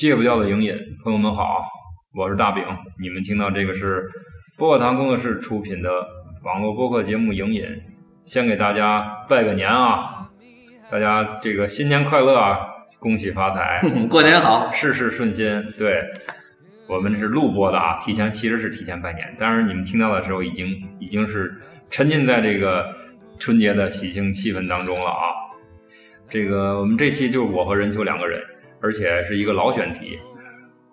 戒不掉的影瘾，朋友们好，我是大饼。你们听到这个是薄荷糖工作室出品的网络播客节目《影瘾》，先给大家拜个年啊！大家这个新年快乐啊！恭喜发财，过年好，事事顺心。对我们是录播的啊，提前其实是提前拜年，当然你们听到的时候已经已经是沉浸在这个春节的喜庆气氛当中了啊。这个我们这期就是我和任秋两个人。而且是一个老选题，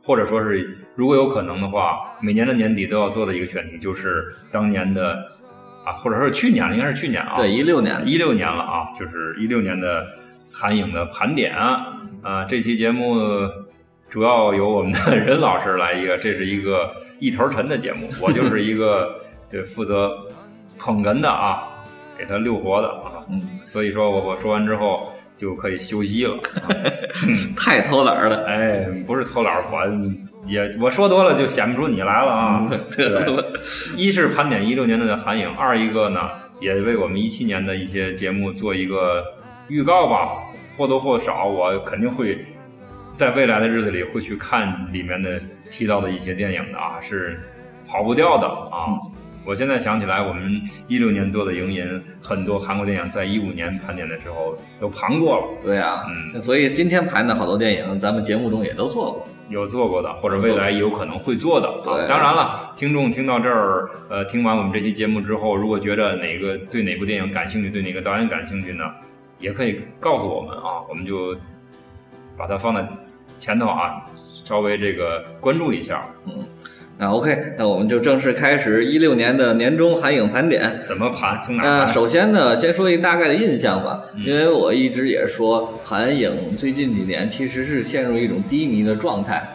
或者说是如果有可能的话，每年的年底都要做的一个选题，就是当年的啊，或者说是去年，应该是去年啊，对，一六年，一六年了啊，就是一六年的韩影的盘点啊。这期节目主要由我们的 任老师来一个，这是一个一头沉的节目，我就是一个对负责捧哏的啊，给他溜活的啊。嗯，所以说我我说完之后。就可以休息了，太偷懒了。哎，不是偷懒，我也我说多了就显不出你来了啊。对，一是盘点一六年的韩影，二一个呢也为我们一七年的一些节目做一个预告吧。或多或少，我肯定会在未来的日子里会去看里面的提到的一些电影的啊，是跑不掉的啊。我现在想起来，我们一六年做的影音，很多韩国电影在一五年盘点的时候都盘过了。对啊，嗯，所以今天盘的好多电影，咱们节目中也都做过，有做过的，或者未来有可能会做的。对，当然了，听众听到这儿，呃，听完我们这期节目之后，如果觉得哪个对哪部电影感兴趣，对哪个导演感兴趣呢，也可以告诉我们啊，我们就把它放在前头啊，稍微这个关注一下。嗯。那 OK，那我们就正式开始一六年的年终韩影盘点。怎么盘？从哪盘？首先呢，先说一个大概的印象吧，因为我一直也说韩影最近几年其实是陷入一种低迷的状态，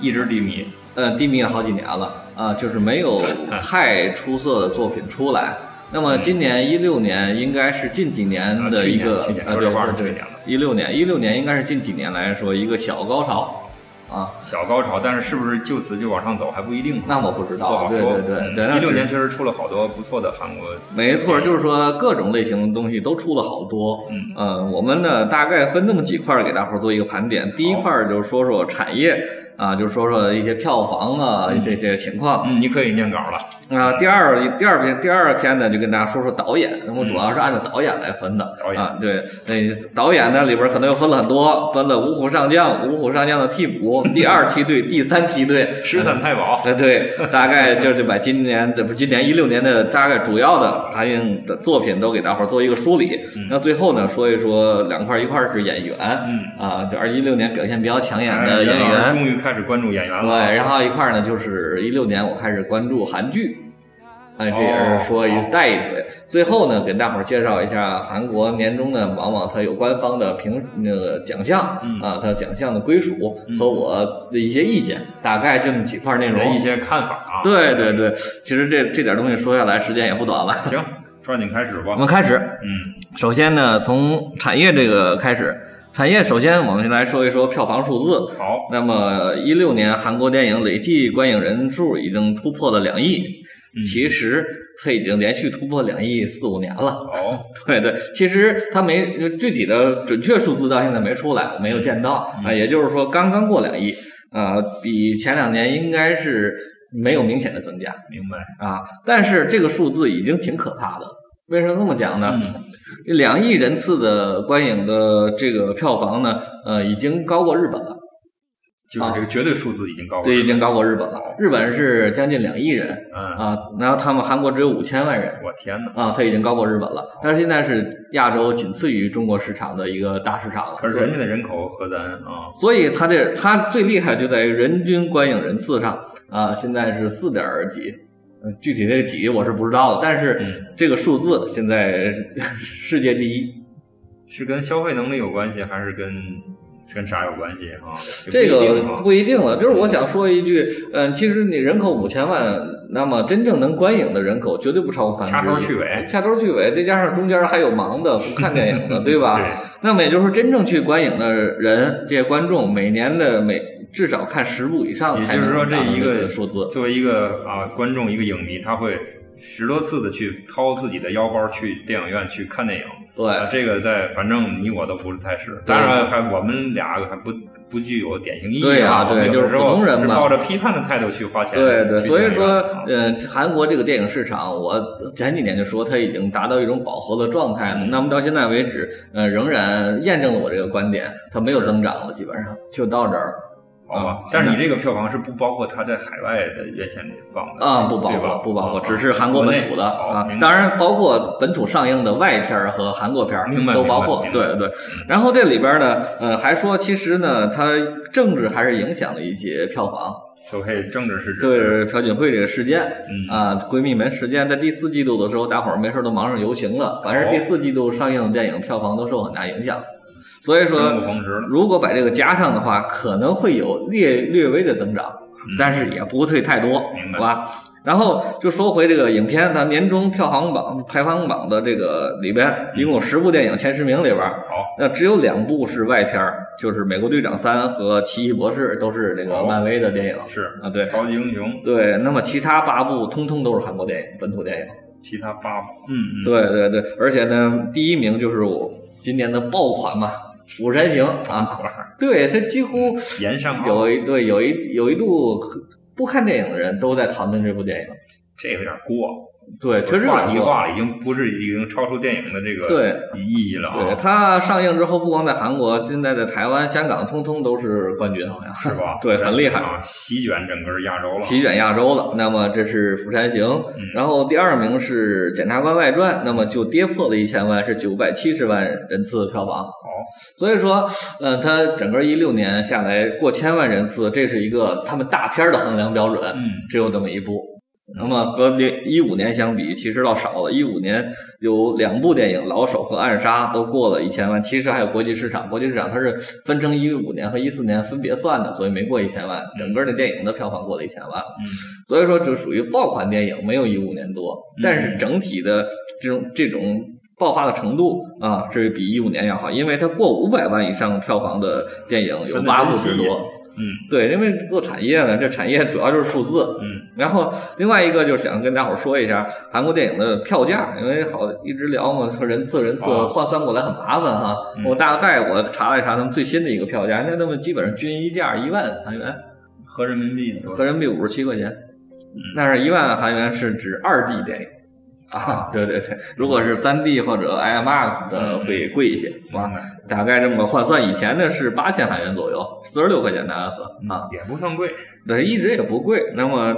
一直低迷，呃，低迷了好几年了啊，就是没有 太出色的作品出来。那么今年一六年应该是近几年的一个，说这话是去年了。一六年，一六年应该是近几年来说一个小高潮。啊，小高潮，但是是不是就此就往上走还不一定。那我不知道。对对对，一六年确实出了好多不错的韩国。没错，就是说各种类型的东西都出了好多。嗯嗯，我们呢大概分那么几块给大伙儿做一个盘点。第一块就是说说产业。啊，就是说说一些票房啊，这些情况。嗯，你可以念稿了。啊，第二第二篇第二篇呢，就跟大家说说导演。我主要是按照导演来分的。导演，对，那导演呢里边可能又分了很多，分了五虎上将、五虎上将的替补、第二梯队、第三梯队、十三太保。对对，大概就是把今年这不今年一六年的大概主要的韩影的作品都给大伙儿做一个梳理。那最后呢，说一说两块，一块是演员。嗯啊，就二一六年表现比较抢眼的演员。终于开始关注演员了。对，然后一块呢，就是一六年我开始关注韩剧，哎，这也是说一带一嘴。最后呢，给大伙儿介绍一下韩国年终呢，往往它有官方的评那个奖项啊，它奖项的归属和我的一些意见，大概这么几块内容，一些看法啊。对对对，其实这这点东西说下来，时间也不短了。行，抓紧开始吧。我们开始。嗯，首先呢，从产业这个开始。产业首先，我们先来说一说票房数字。好，那么一六年韩国电影累计观影人数已经突破了两亿，其实它已经连续突破两亿四五年了。哦，对对，其实它没具体的准确数字到现在没出来，没有见到啊，也就是说刚刚过两亿啊，比前两年应该是没有明显的增加。明白啊，但是这个数字已经挺可怕的。为什么这么讲呢？两亿人次的观影的这个票房呢，呃，已经高过日本了，就是这个绝对数字已经高过，对，已经高过日本了。日本是将近两亿人，啊，然后他们韩国只有五千万人，我天哪，啊，他已经高过日本了。但是现在是亚洲仅次于中国市场的一个大市场了。可是人家的人口和咱啊，所以它这它最厉害就在于人均观影人次上啊，现在是四点几。具体那个几我是不知道的，但是这个数字现在 世界第一，是跟消费能力有关系，还是跟跟啥有关系啊？这个不一定了。就是我想说一句，嗯，其实你人口五千万，那么真正能观影的人口绝对不超过三分掐头去尾，掐头去尾，再加上中间还有忙的不看电影的，对吧？对。那么也就是说，真正去观影的人，这些观众每年的每。至少看十部以上，也就是说，这一个数字，作为一个啊观众，一个影迷，他会十多次的去掏自己的腰包去电影院去看电影。对，这个在反正你我都不是太是，当然还我们俩还不不具有典型意义。对啊，对，就是普通人嘛，抱着批判的态度去花钱。对对，所以说，呃，韩国这个电影市场，我前几年就说它已经达到一种饱和的状态了。那么到现在为止，呃，仍然验证了我这个观点，它没有增长了，基本上就到这儿。好吧，但是你这个票房是不包括他在海外的院线里放的啊，不包括，不包括，只是韩国本土的啊。当然，包括本土上映的外片和韩国片都包括。对对。然后这里边呢，呃，还说其实呢，它政治还是影响了一些票房。所谓政治是指对朴槿惠这个事件啊，闺蜜门事件，在第四季度的时候，大伙儿没事都忙着游行了。反正第四季度上映的电影，票房都受很大影响。所以说，如果把这个加上的话，可能会有略略微的增长，但是也不会太多，明白吧？然后就说回这个影片，它年终票房榜排行榜的这个里边，一共有十部电影前十名里边，好，那只有两部是外片，就是《美国队长三》和《奇异博士》，都是这个漫威的电影，是啊，对，超级英雄，对。那么其他八部通通都是韩国电影，本土电影。其他八部，嗯嗯，对对对，而且呢，第一名就是我今年的爆款嘛。《釜山行》啊，对他几乎有一对有一有一度不看电影的人都在谈论这部电影，这有点过。对，确实话题化了，已经不是已经超出电影的这个对意义了。啊对它上映之后，不光在韩国，现在在台湾、香港，通通都是冠军，好像是吧？对，很厉害，席卷整个亚洲了，席卷亚洲了。那么这是《釜山行》，然后第二名是《检察官外传》，那么就跌破了一千万，是九百七十万人次票房。哦，所以说，嗯，它整个一六年下来过千万人次，这是一个他们大片的衡量标准。嗯，只有这么一部。那么和零一五年相比，其实倒少了。一五年有两部电影《老手》和《暗杀》都过了一千万。其实还有国际市场，国际市场它是分成一五年和一四年分别算的，所以没过一千万。整个的电影的票房过了一千万，嗯，所以说就属于爆款电影，没有一五年多。但是整体的这种这种爆发的程度啊，是比一五年要好，因为它过五百万以上票房的电影有八部之多。嗯，对，因为做产业呢，这产业主要就是数字。嗯，然后另外一个就是想跟大伙儿说一下韩国电影的票价，因为好一直聊嘛，说人次人次换算过来很麻烦哈。我大概我查了一查他们最新的一个票价，那他们基本上均一价一万韩元，合人民币合人民币五十七块钱。但是一万韩元是指二 D 电影。啊，对对对，如果是三 D 或者 IMAX 的会贵一些，哇，大概这么个换算，以前的是八千韩元左右，四十六块钱的安盒啊，也不算贵，对，一直也不贵。那么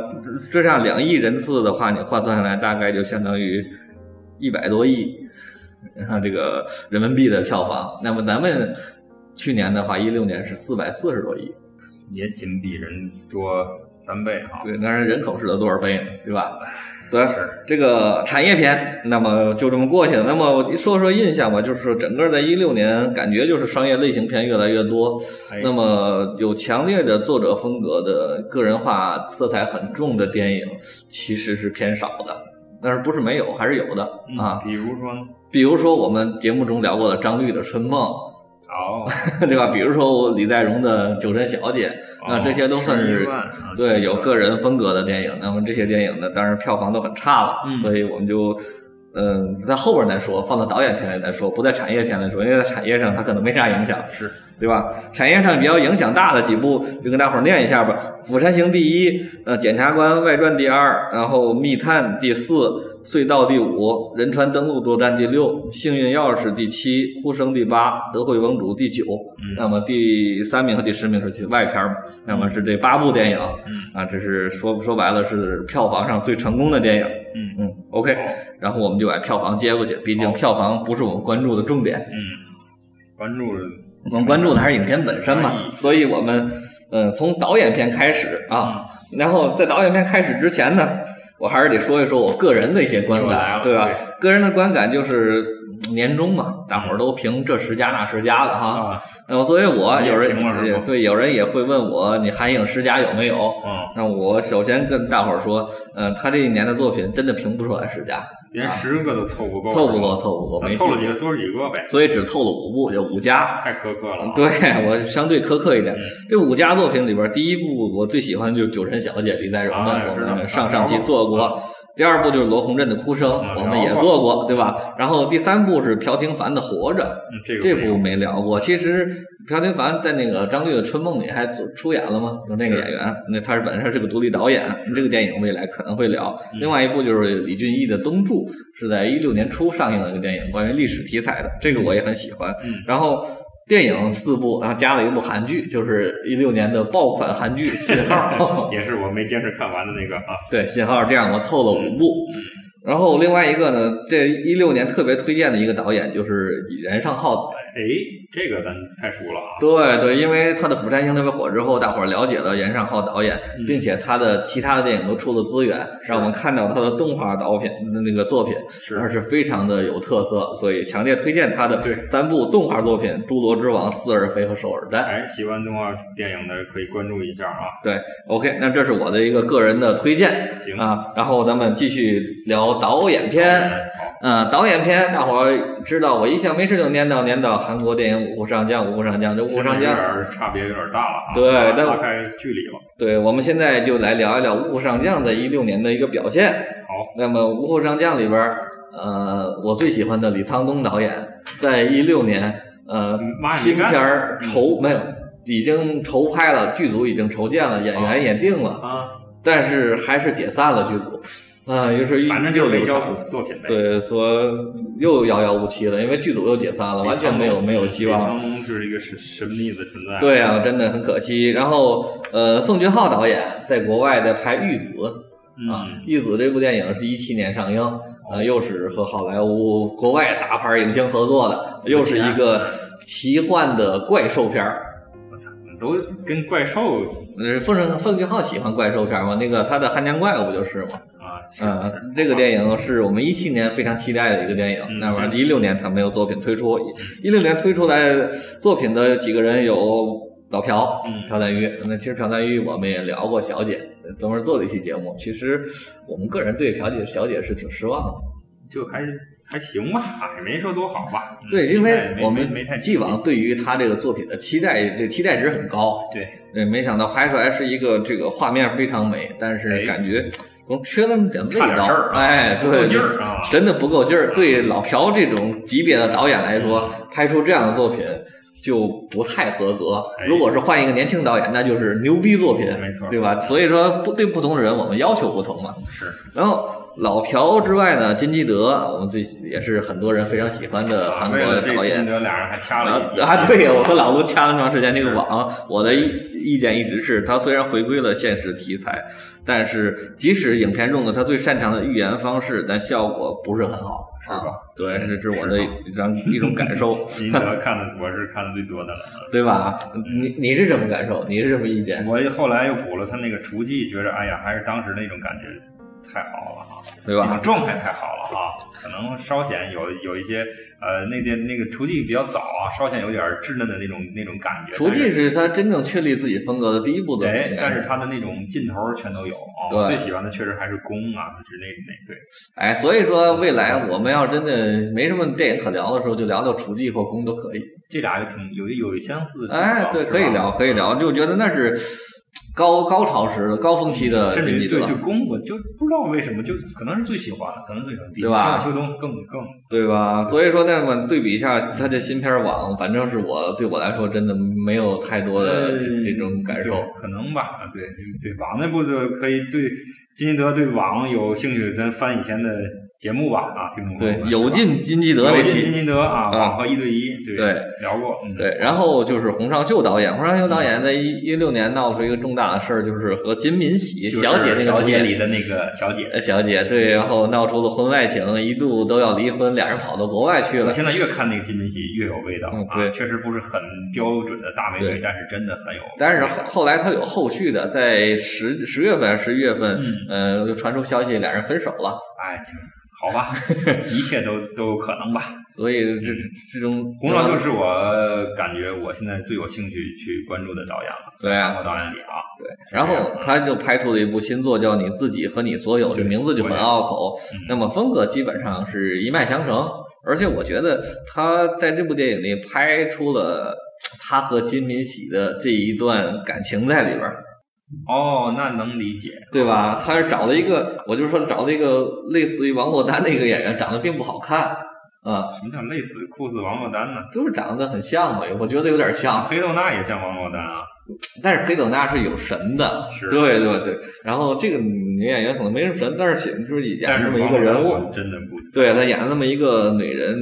这样两亿人次的话，你换算下来大概就相当于一百多亿，你看这个人民币的票房。那么咱们去年的话，一六年是四百四十多亿，也仅比人多三倍啊。对，但是人口是得多少倍呢？对吧？对，这个产业片，那么就这么过去了。那么我说说印象吧，就是整个在一六年，感觉就是商业类型片越来越多。那么有强烈的作者风格的、个人化色彩很重的电影，其实是偏少的。但是不是没有，还是有的啊。比如说，比如说我们节目中聊过的张律的《春梦》。哦，对吧？比如说李在镕的《酒神小姐》，那这些都算是对有个人风格的电影。那么这些电影呢，当然票房都很差了，所以我们就嗯在后边再说，放到导演片里再说，不在产业片来说，因为在产业上它可能没啥影响，是对吧？产业上比较影响大的几部，就跟大伙儿念一下吧，《釜山行》第一，呃，《检察官外传》第二，然后《密探》第四。隧道第五，仁川登陆作战第六，幸运钥匙第七，呼声第八，德惠盟主第九。那么第三名和第十名是外片那么是这八部电影。啊，这是说说白了是票房上最成功的电影。嗯嗯，OK。然后我们就把票房接过去，毕竟票房不是我们关注的重点。嗯，关注我们关注的还是影片本身嘛。所以我们嗯从导演片开始啊，然后在导演片开始之前呢。我还是得说一说我个人的一些观感，对吧？个人的观感就是年终嘛，大伙儿都评这十佳那十佳的哈。那么作为我，有人对有人也会问我，你韩影十佳有没有？那我首先跟大伙儿说，嗯，他这一年的作品真的评不出来十佳。连十个都凑不够，凑不够，凑不够，没凑了几个说几个呗，所以只凑了五部，就五家，太苛刻了。对我相对苛刻一点，这五家作品里边，第一部我最喜欢就是《酒神小姐》，李在镕的，我们上上期做过。第二部就是罗红镇的哭声，嗯我们也做过，对吧？然后第三部是朴廷凡的活着，嗯这部没聊过。其实朴廷凡在那个张律的《春梦》里还出出演了吗？就那个演员，那他是本身是个独立导演，这个电影未来可能会聊。嗯另外一部就是李俊毅的《东柱》，是在一六年初上映的一个电影，关于历史题材的，这个我也很喜欢。嗯然后电影四部，然后加了一部韩剧，就是一六年的爆款韩剧《信号 》。也是我没坚持看完的那个啊。对，信号这样我凑了五部。然后另外一个呢，这一六年特别推荐的一个导演就是任尚浩。哎，这个咱太熟了啊。对对，因为他的《釜山行》特别火之后，大伙儿了解了严尚浩导演，嗯并且他的其他的电影都出了资源，让我们看到他的动画导品那个作品，是而是非常的有特色，所以强烈推荐他的对三部动画作品《侏罗之王》《四耳飞》和《首尔战》。哎，喜欢动画电影的可以关注一下啊。对，OK，那这是我的一个个人的推荐行啊。然后咱们继续聊导演片。嗯，导演片，大伙儿知道，我一向没事就念叨念叨韩国电影《五虎上将》，《五虎上将》这《五虎上将差别有点大了啊。对但拉开距离了。对，我们现在就来聊一聊《五虎上将》在一六年的一个表现。好，那么《五虎上将》里边儿，呃，我最喜欢的李沧东导演，在一六年，呃新片儿筹没有，已经筹拍了，剧组已经筹建了，演员也定了，啊，但是还是解散了剧组。啊，又是反正就是没交作品呗。对，说又遥遥无期了，因为剧组又解散了，完全没有没有希望。就是一个神神秘的存在。对啊，真的很可惜。然后，呃，奉俊昊导演在国外在拍《玉子》啊，嗯《玉子》这部电影是一七年上映，呃，又是和好莱坞国外大牌影星合作的，又是一个奇幻的怪兽片儿。都跟怪兽呃，奉正奉俊昊喜欢怪兽片吗？那个他的《汉江怪物》不就是吗？嗯，这个电影是我们一七年非常期待的一个电影。嗯那么一六年他没有作品推出，一六年推出来作品的几个人有老朴、嗯朴赞郁。那其实朴赞郁我们也聊过小姐，专门做了一期节目。其实我们个人对朴姐小姐是挺失望的。就还是还行吧，啊，也没说多好吧。嗯对，因为我们既往对于他这个作品的期待，这期待值很高。对对，没想到拍出来是一个这个画面非常美，但是哎感觉总缺那么点味道。哎，不对，够劲儿啊真的不够劲儿。对老朴这种级别的导演来说，拍出这样的作品就不太合格。哎如果是换一个年轻导演，那就是牛逼作品，没错对吧？所以说，不对不同的人，我们要求不同嘛。是然后老朴之外呢，金基德，我们最也是很多人非常喜欢的韩国为了这导演金。德俩人还掐啊了啊，对呀，我和老卢掐了长时间那个网，我的意意见一直是，他虽然回归了现实题材，但是即使影片中的他最擅长的预言方式，但效果不是很好，是吧？对，这是我的一张一种感受，金基德看的我是看的最多的了。对吧？你你是什么感受？你是什么意见？我后来又补了他那个厨技，觉着哎呀，还是当时那种感觉太好了啊，对吧种？状态太好了啊，可能稍显有有一些呃，那件那个厨技比较早啊，稍显有点稚嫩的那种那种感觉。厨技是他真正确立自己风格的第一步的，对，但是他的那种劲头全都有啊。最喜欢的确实还是弓啊，是那那对。哎，所以说未来我们要真的没什么电影可聊的时候，就聊聊厨技或宫都可以。这俩也挺有有相似的。哎，对，可以聊，可以聊，就觉得那是高高潮时的高峰期的甚至对经济者，就弓，我就不知道为什么，就可能是最喜欢的，可能最喜欢，比对吧春夏秋冬更更对吧？所以说，那么对比一下他的新片网，反正是我对我来说真的没有太多的这这种感受。可能吧，啊对对，网那部就可以对金基德对网有兴趣，咱翻以前的节目吧，啊，听众朋友对，有进金基德那有进金，基德啊，啊。网和一对一，对对。聊过，嗯，对，然后就是洪尚秀导演，洪尚秀导演在一一六年闹出一个重大的事儿，就是和金敏喜小姐那个小姐婚里的那个小姐。呃小姐对，然后闹出了婚外情，一度都要离婚，俩人跑到国外去了。现在越看那个金敏喜越有味道，嗯对。啊，确实不是很标准的大美女，但是真的很有。但是后后来他有后续的，在十十月份还是十一月份，嗯。呃，传出消息俩人分手了，哎，这好吧，一切都都有可能吧。所以这这种洪少秀是我感觉我现在最有兴趣去关注的导演了，对啊导演里啊，对，然后他就拍出了一部新作，叫《你自己和你所有》，这名字就很拗口嗯。那么风格基本上是一脉相承，而且我觉得他在这部电影里拍出了他和金敏喜的这一段感情在里边儿。哦，那能理解，对吧？他是找了一个，我就说找了一个类似于王珞丹的一个演员，长得并不好看啊，什么叫类似酷似王珞丹呢？就是长得很像嘛，我觉得有点像。黑豆娜也像王珞丹啊，但是黑豆娜是有神的，是对对对。然后这个女演员可能没什么神，但是写就是演这么一个人物，真的不对，她演了那么一个女人，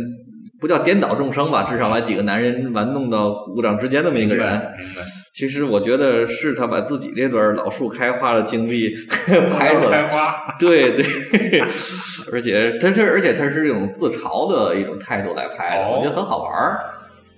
不叫颠倒众生吧，至少把几个男人玩弄到鼓掌之间那么一个人。明白。其实我觉得是他把自己这段老树开花的经历 拍出来，对对，而且他是而且他是这种自嘲的一种态度来拍的，我觉得很好玩儿。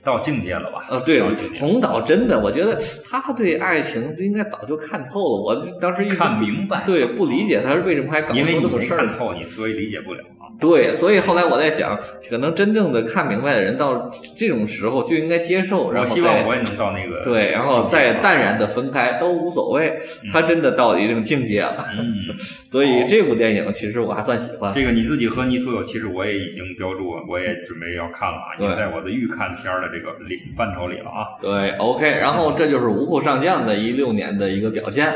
到境界了吧？呃，对，红岛真的，我觉得他对爱情应该早就看透了。我当时一看明白，对，不理解他是为什么还搞出这么事儿。看透你，所以理解不了。对，所以后来我在想，可能真正的看明白的人，到这种时候就应该接受，然后希望我也能到那个对，然后再淡然的分开都无所谓。他真的到了一定境界了，嗯，所以这部电影其实我还算喜欢。这个你自己和你所有，其实我也已经标注，我也准备要看了啊，也在我的预看片的这个里范畴里了啊。对，OK，然后这就是《五虎上将》的一六年的一个表现。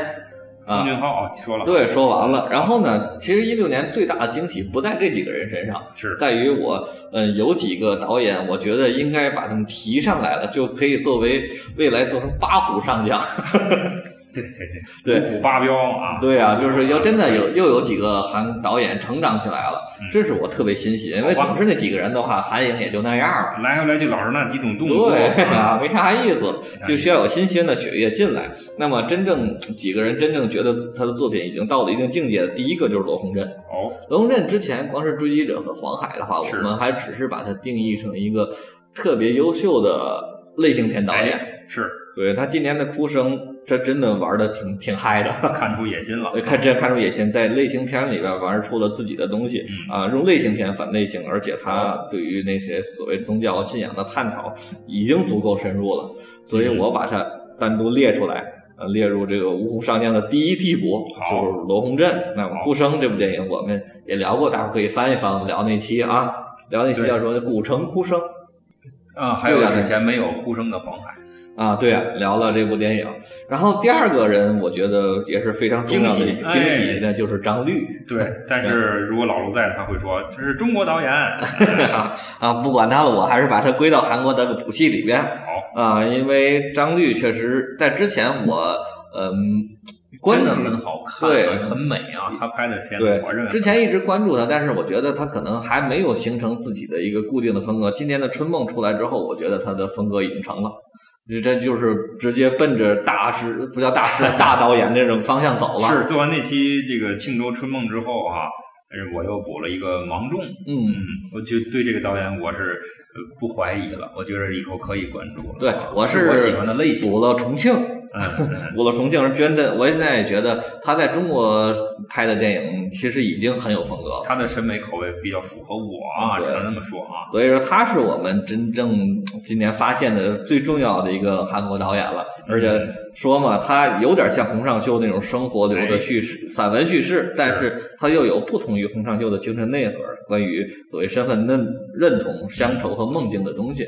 冯俊浩啊，说了，对，说完了。然后呢，其实一六年最大的惊喜不在这几个人身上，是在于我，嗯，有几个导演，我觉得应该把他们提上来了，就可以作为未来做成八虎上将。对对对，五虎八彪啊！对啊，就是要真的有又有几个韩导演成长起来了，这是我特别欣喜，因为总是那几个人的话，韩影也就那样了，来回来去老是那几种动作，对 啊，没啥意思，就需要有新鲜的血液进来。那么真正几个人真正觉得他的作品已经到了一定境界的，第一个就是罗洪镇。哦，罗洪镇之前光是追击者和黄海的话，我们还只是把它定义成一个特别优秀的类型片导演。是，对他今年的哭声。这真的玩的挺挺嗨的，看出野心了。看这看出野心，在类型片里边玩出了自己的东西啊，用类型片反类型，而且他对于那些所谓宗教信仰的探讨已经足够深入了。所以我把它单独列出来，呃，列入这个五虎上将的第一替补，就是罗洪镇。那么《哭声》这部电影我们也聊过，大伙可以翻一翻我们聊那期啊，聊那期叫什么《古城哭声》啊，还有之前没有哭声的黄海。啊，对啊，聊了这部电影，然后第二个人我觉得也是非常重要的惊喜的，就是张律。对，但是如果老卢在，他会说这是中国导演 啊，不管他了，我还是把他归到韩国的谱系里边。好啊，因为张律确实在之前我嗯，真的很好看，对，很美啊，他拍的片子，我认为之前一直关注他，但是我觉得他可能还没有形成自己的一个固定的风格。今年的《春梦》出来之后，我觉得他的风格已经成了。你这就是直接奔着大师不叫大师 大导演那种方向走了。是做完那期这个《庆州春梦》之后啊，我又补了一个《芒种》。嗯，我就对这个导演我是不怀疑了，我觉得以后可以关注。对，我是我喜欢的类型。补了重庆。嗯，我的重庆人真的，我现在也觉得他在中国拍的电影其实已经很有风格了。他的审美口味比较符合我啊，只能这么说啊。所以说他是我们真正今年发现的最重要的一个韩国导演了。而且说嘛，他有点像洪尚秀那种生活流的叙事、散文叙事，但是他又有不同于洪尚秀的精神内核，关于所谓身份认认同、乡愁和梦境的东西。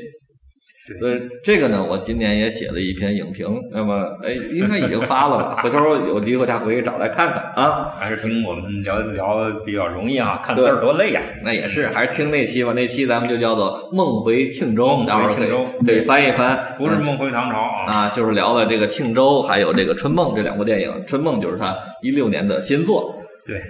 所以这个呢，我今年也写了一篇影评，那么哎，应该已经发了吧？回头有机会大家可以找来看看啊。还是听我们聊聊比较容易啊，看字儿多累呀。那也是，还是听那期吧。那期咱们就叫做《梦回庆州》，梦回庆州，对，翻一翻，不是《梦回唐朝》啊，就是聊了这个庆州，还有这个《春梦》这两部电影。《春梦》就是他一六年的新作，对。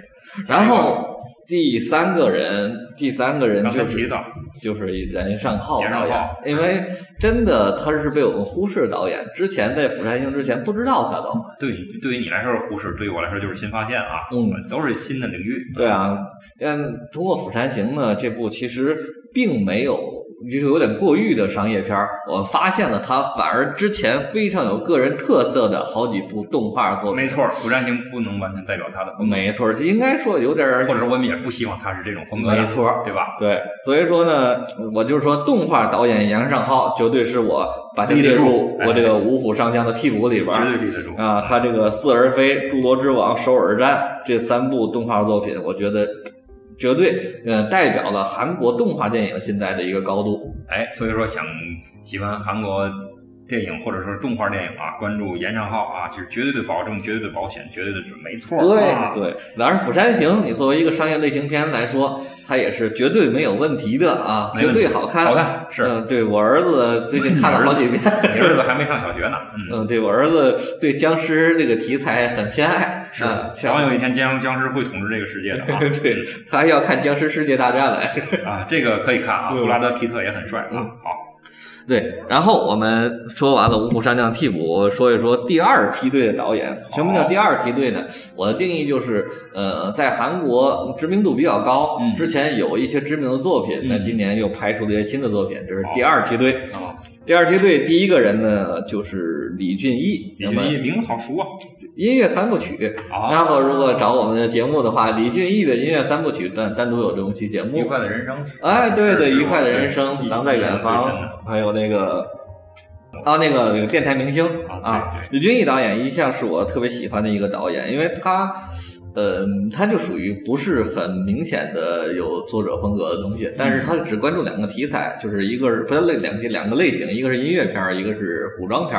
然后第三个人，第三个人就提到。就是任尚浩导演，因为真的他是被我们忽视导演。之前在《釜山行》之前不知道他都。对，对于你来说是忽视，对于我来说就是新发现啊。嗯，都是新的领域。对啊，嗯，通过《釜山行》呢，这部其实并没有。就是有点过誉的商业片儿，我发现了他反而之前非常有个人特色的好几部动画作品。没错，《釜山行》不能完全代表他的风格。没错，应该说有点儿，或者我们也不希望他是这种风格。没错，对吧？对，所以说呢，我就是说，动画导演杨尚浩绝对是我把他列入我这个五虎上将的替补里边绝对立得住啊！他这个《似而非》《侏罗之王》《首尔战》这三部动画作品，我觉得。绝对，呃，代表了韩国动画电影现在的一个高度。哎，所以说想喜欢韩国电影或者说动画电影啊，关注严尚浩啊，就是绝对的保证、绝对的保险、绝对的准，没错。对啊、对，当然《釜山行》你作为一个商业类型片来说，它也是绝对没有问题的啊，绝对好看。好看是嗯，对我儿子最近看了好几遍。你儿子还没上小学呢，嗯，嗯，对我儿子对僵尸这个题材很偏爱，是啊，早晚有一天僵僵尸会统治这个世界的啊。对他还要看《僵尸世界大战》来。啊，这个可以看啊，嗯布拉德皮特也很帅啊。嗯好，对，然后我们说完了五虎上将替补，说一说第二梯队的导演。什么叫第二梯队呢？我的定义就是，呃，在韩国知名度比较高，嗯之前有一些知名的作品，那嗯今年又拍出了一些新的作品，这是第二梯队。啊，第二梯队第一个人呢，就是李俊毅。李俊毅名字好熟啊。音乐三部曲。啊，然后如果找我们的节目的话，李俊毅的音乐三部曲单单独有这么期节目。愉快的人生。哎，对对，愉快的人生，咱们在远方，还有那个啊，那个那个电台明星啊李俊毅导演一向是我特别喜欢的一个导演，因为他。呃，他就属于不是很明显的有作者风格的东西，但是他只关注两个题材，就是一个是不是类两两个类型，一个是音乐片儿，一个是古装片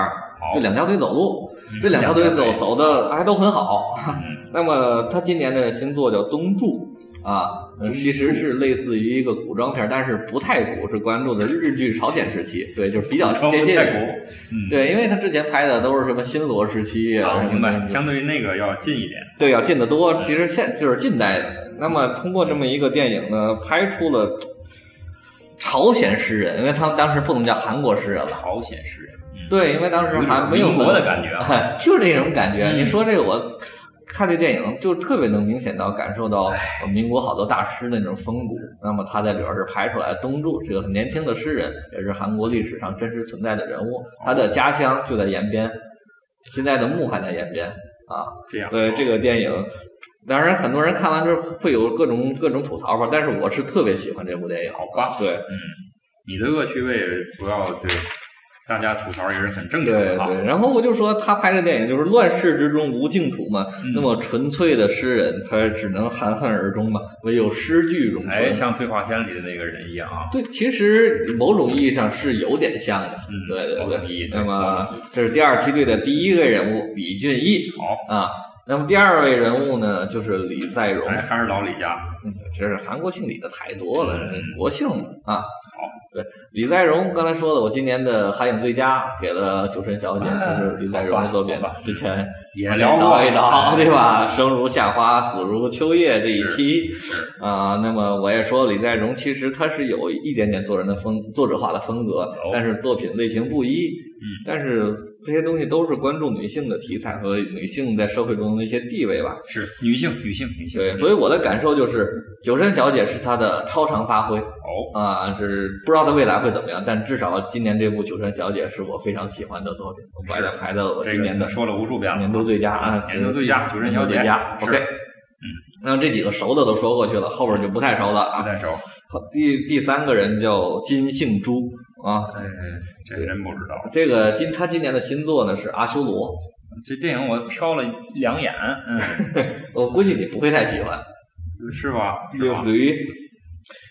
就两条腿走路，嗯这两条腿走走的还都很好。嗯 那么他今年的新作叫《东柱》啊，呃其实是类似于一个古装片，但是不太古，是关注的日剧朝鲜时期，对，就是比较接近。太古，嗯，对，因为他之前拍的都是什么新罗时期啊，明白，相对于那个要近一点。对，要近得多。其实现就是近代的。那么通过这么一个电影呢，拍出了朝鲜诗人，因为他们当时不能叫韩国诗人了。朝鲜诗人，嗯，对，因为当时还没有民国的感觉 就是这种感觉。嗯你说这个我。看这电影就特别能明显到感受到呃民国好多大师那种风骨。那么他在里边是拍出来东柱这个很年轻的诗人，也是韩国历史上真实存在的人物。他的家乡就在延边，现在的墓还在延边啊。这样。所以这个电影，当然很多人看完之后会有各种各种吐槽吧，但是我是特别喜欢这部电影。好吧对嗯，你的恶趣味主要对大家吐槽也是很正常的啊。对对，然后我就说他拍的电影就是乱世之中无净土嘛，嗯那么纯粹的诗人，他只能含恨而终嘛，唯有诗句永存。哎，像《醉花仙》里的那个人一样啊。对，其实某种意义上是有点像的。嗯对对某种意义对。那么这是第二梯队的第一个人物李俊毅好，啊。那么第二位人物呢，就是李在镕。哎，还是老李家。嗯，这是韩国姓李的太多了，嗯国姓啊。好，对，李在镕刚才说的，我今年的韩影最佳给了《酒神小姐》，就是李在镕的作品吧。之前也聊过一叨，哎对吧？生如夏花，死如秋叶这一期啊，那么我也说李在镕其实他是有一点点做人的风作者化的风格，但是作品类型不一。嗯，但是这些东西都是关注女性的题材和女性在社会中的一些地位吧。是女性，女性，女性。对，所以我的感受就是，九神小姐是她的超常发挥哦，啊，是不知道他未来会怎么样，但至少今年这部九山小姐是我非常喜欢的作品，我把它排到我这今年的个说了无数遍了。年度最佳啊，年度最佳九山小姐年度最佳。OK，嗯，那这几个熟的都说过去了，后边就不太熟了啊。不太熟。好，第第三个人叫金杏珠啊，哎，这个人不知道。这个今他今年的新作呢是阿修罗，这电影我瞟了两眼，嗯，我估计你不会太喜欢。是吧？是吧就属于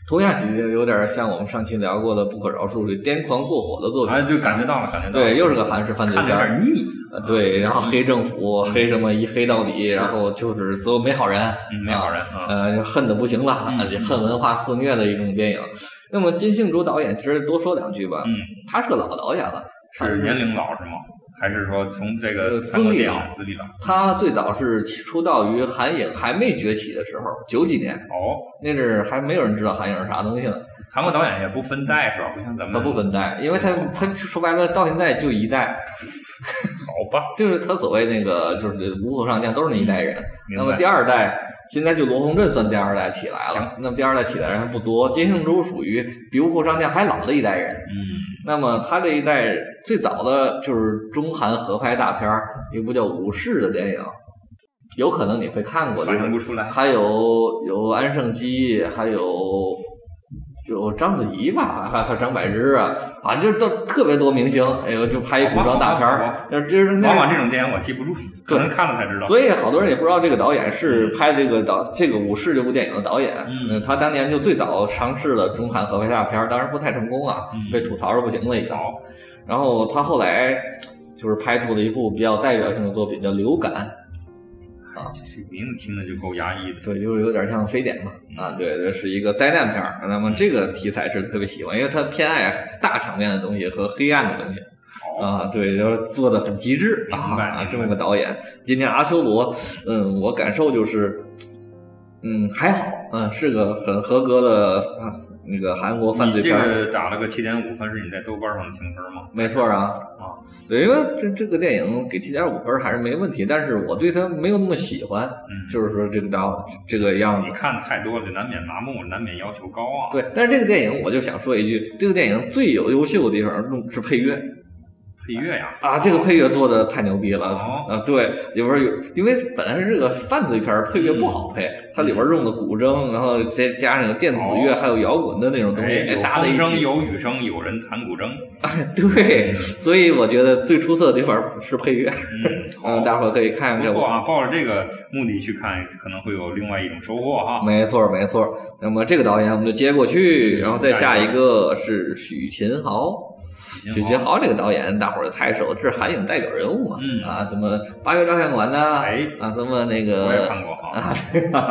同样喜有点像我们上期聊过的《不可饶恕》里癫狂过火的作品。哎，就感觉到了，感觉到了。对，又是个韩式犯罪看着有。点腻。呃对，然后黑政府，黑什么一黑到底，然后就是所有没好人，嗯，没好人啊。呃，就恨的不行了，恨文化肆虐的一种电影。那么金杏竹导演，其实多说两句吧，嗯，他是个老导演了，是年龄老是吗？还是说从这个资历啊资历老？他最早是出道于韩影还没崛起的时候，九几年，哦，那阵儿还没有人知道韩影是啥东西呢。韩国导演也不分代是吧？不像咱们他不分代，因为他他说白了到现在就一代，好吧？就是他所谓那个就是五虎上将都是那一代人。那么第二代现在就罗洪镇算第二代起来了行，那么第二代起来人还不多，金圣珠属于比五虎上将还老的一代人。嗯，那么他这一代最早的就是中韩合拍大片儿，一部叫《武士》的电影，有可能你会看过，的反应不出来。还有有安盛基，还有有章子怡吧，还还有张柏芝啊，反正就都特别多明星，哎呦，就拍一古装大片儿，就是那往往这种电影我记不住，可能看了才知道。所以好多人也不知道这个导演是拍这个导这个武士这部电影的导演。嗯，他当年就最早尝试了中韩合拍大片儿，当然不太成功啊，被吐槽的不行了已经。然后他后来就是拍出了一部比较代表性的作品，叫《流感》。啊，这名字听着就够压抑的。对，就有点像非典嘛。啊，对，这是一个灾难片儿。那么这个题材是特别喜欢，因为他偏爱大场面的东西和黑暗的东西。啊，对，就是做的很极致啊，这么个导演。今天阿修罗，嗯，我感受就是，嗯，还好，嗯，是个很合格的啊。那个韩国犯罪片，这个打了个七点五分，是你在豆瓣上的评分吗？没错啊，啊，对，因为这这个电影给七点五分还是没问题，但是我对他没有那么喜欢，嗯，就是说这个导这个样子，你看太多了，难免麻木，难免要求高啊。对，但是这个电影我就想说一句，这个电影最有优秀的地方是配乐。配乐呀啊，这个配乐做的太牛逼了啊！对，里边有，因为本来是个犯罪片，配乐不好配，它里边用的古筝，然后再加上个电子乐，还有摇滚的那种东西，搭在一起。有雨声，有人弹古筝。对，所以我觉得最出色的地方是配乐。嗯，大伙可以看看。不错啊，抱着这个目的去看，可能会有另外一种收获哈。没错，没错。那么这个导演我们就接过去，然后再下一个是许秦豪。许杰豪这个导演，大伙儿就太熟，这是韩影代表人物嘛？嗯啊，什么八月照相馆呢？哎啊，什么那个我也看过啊？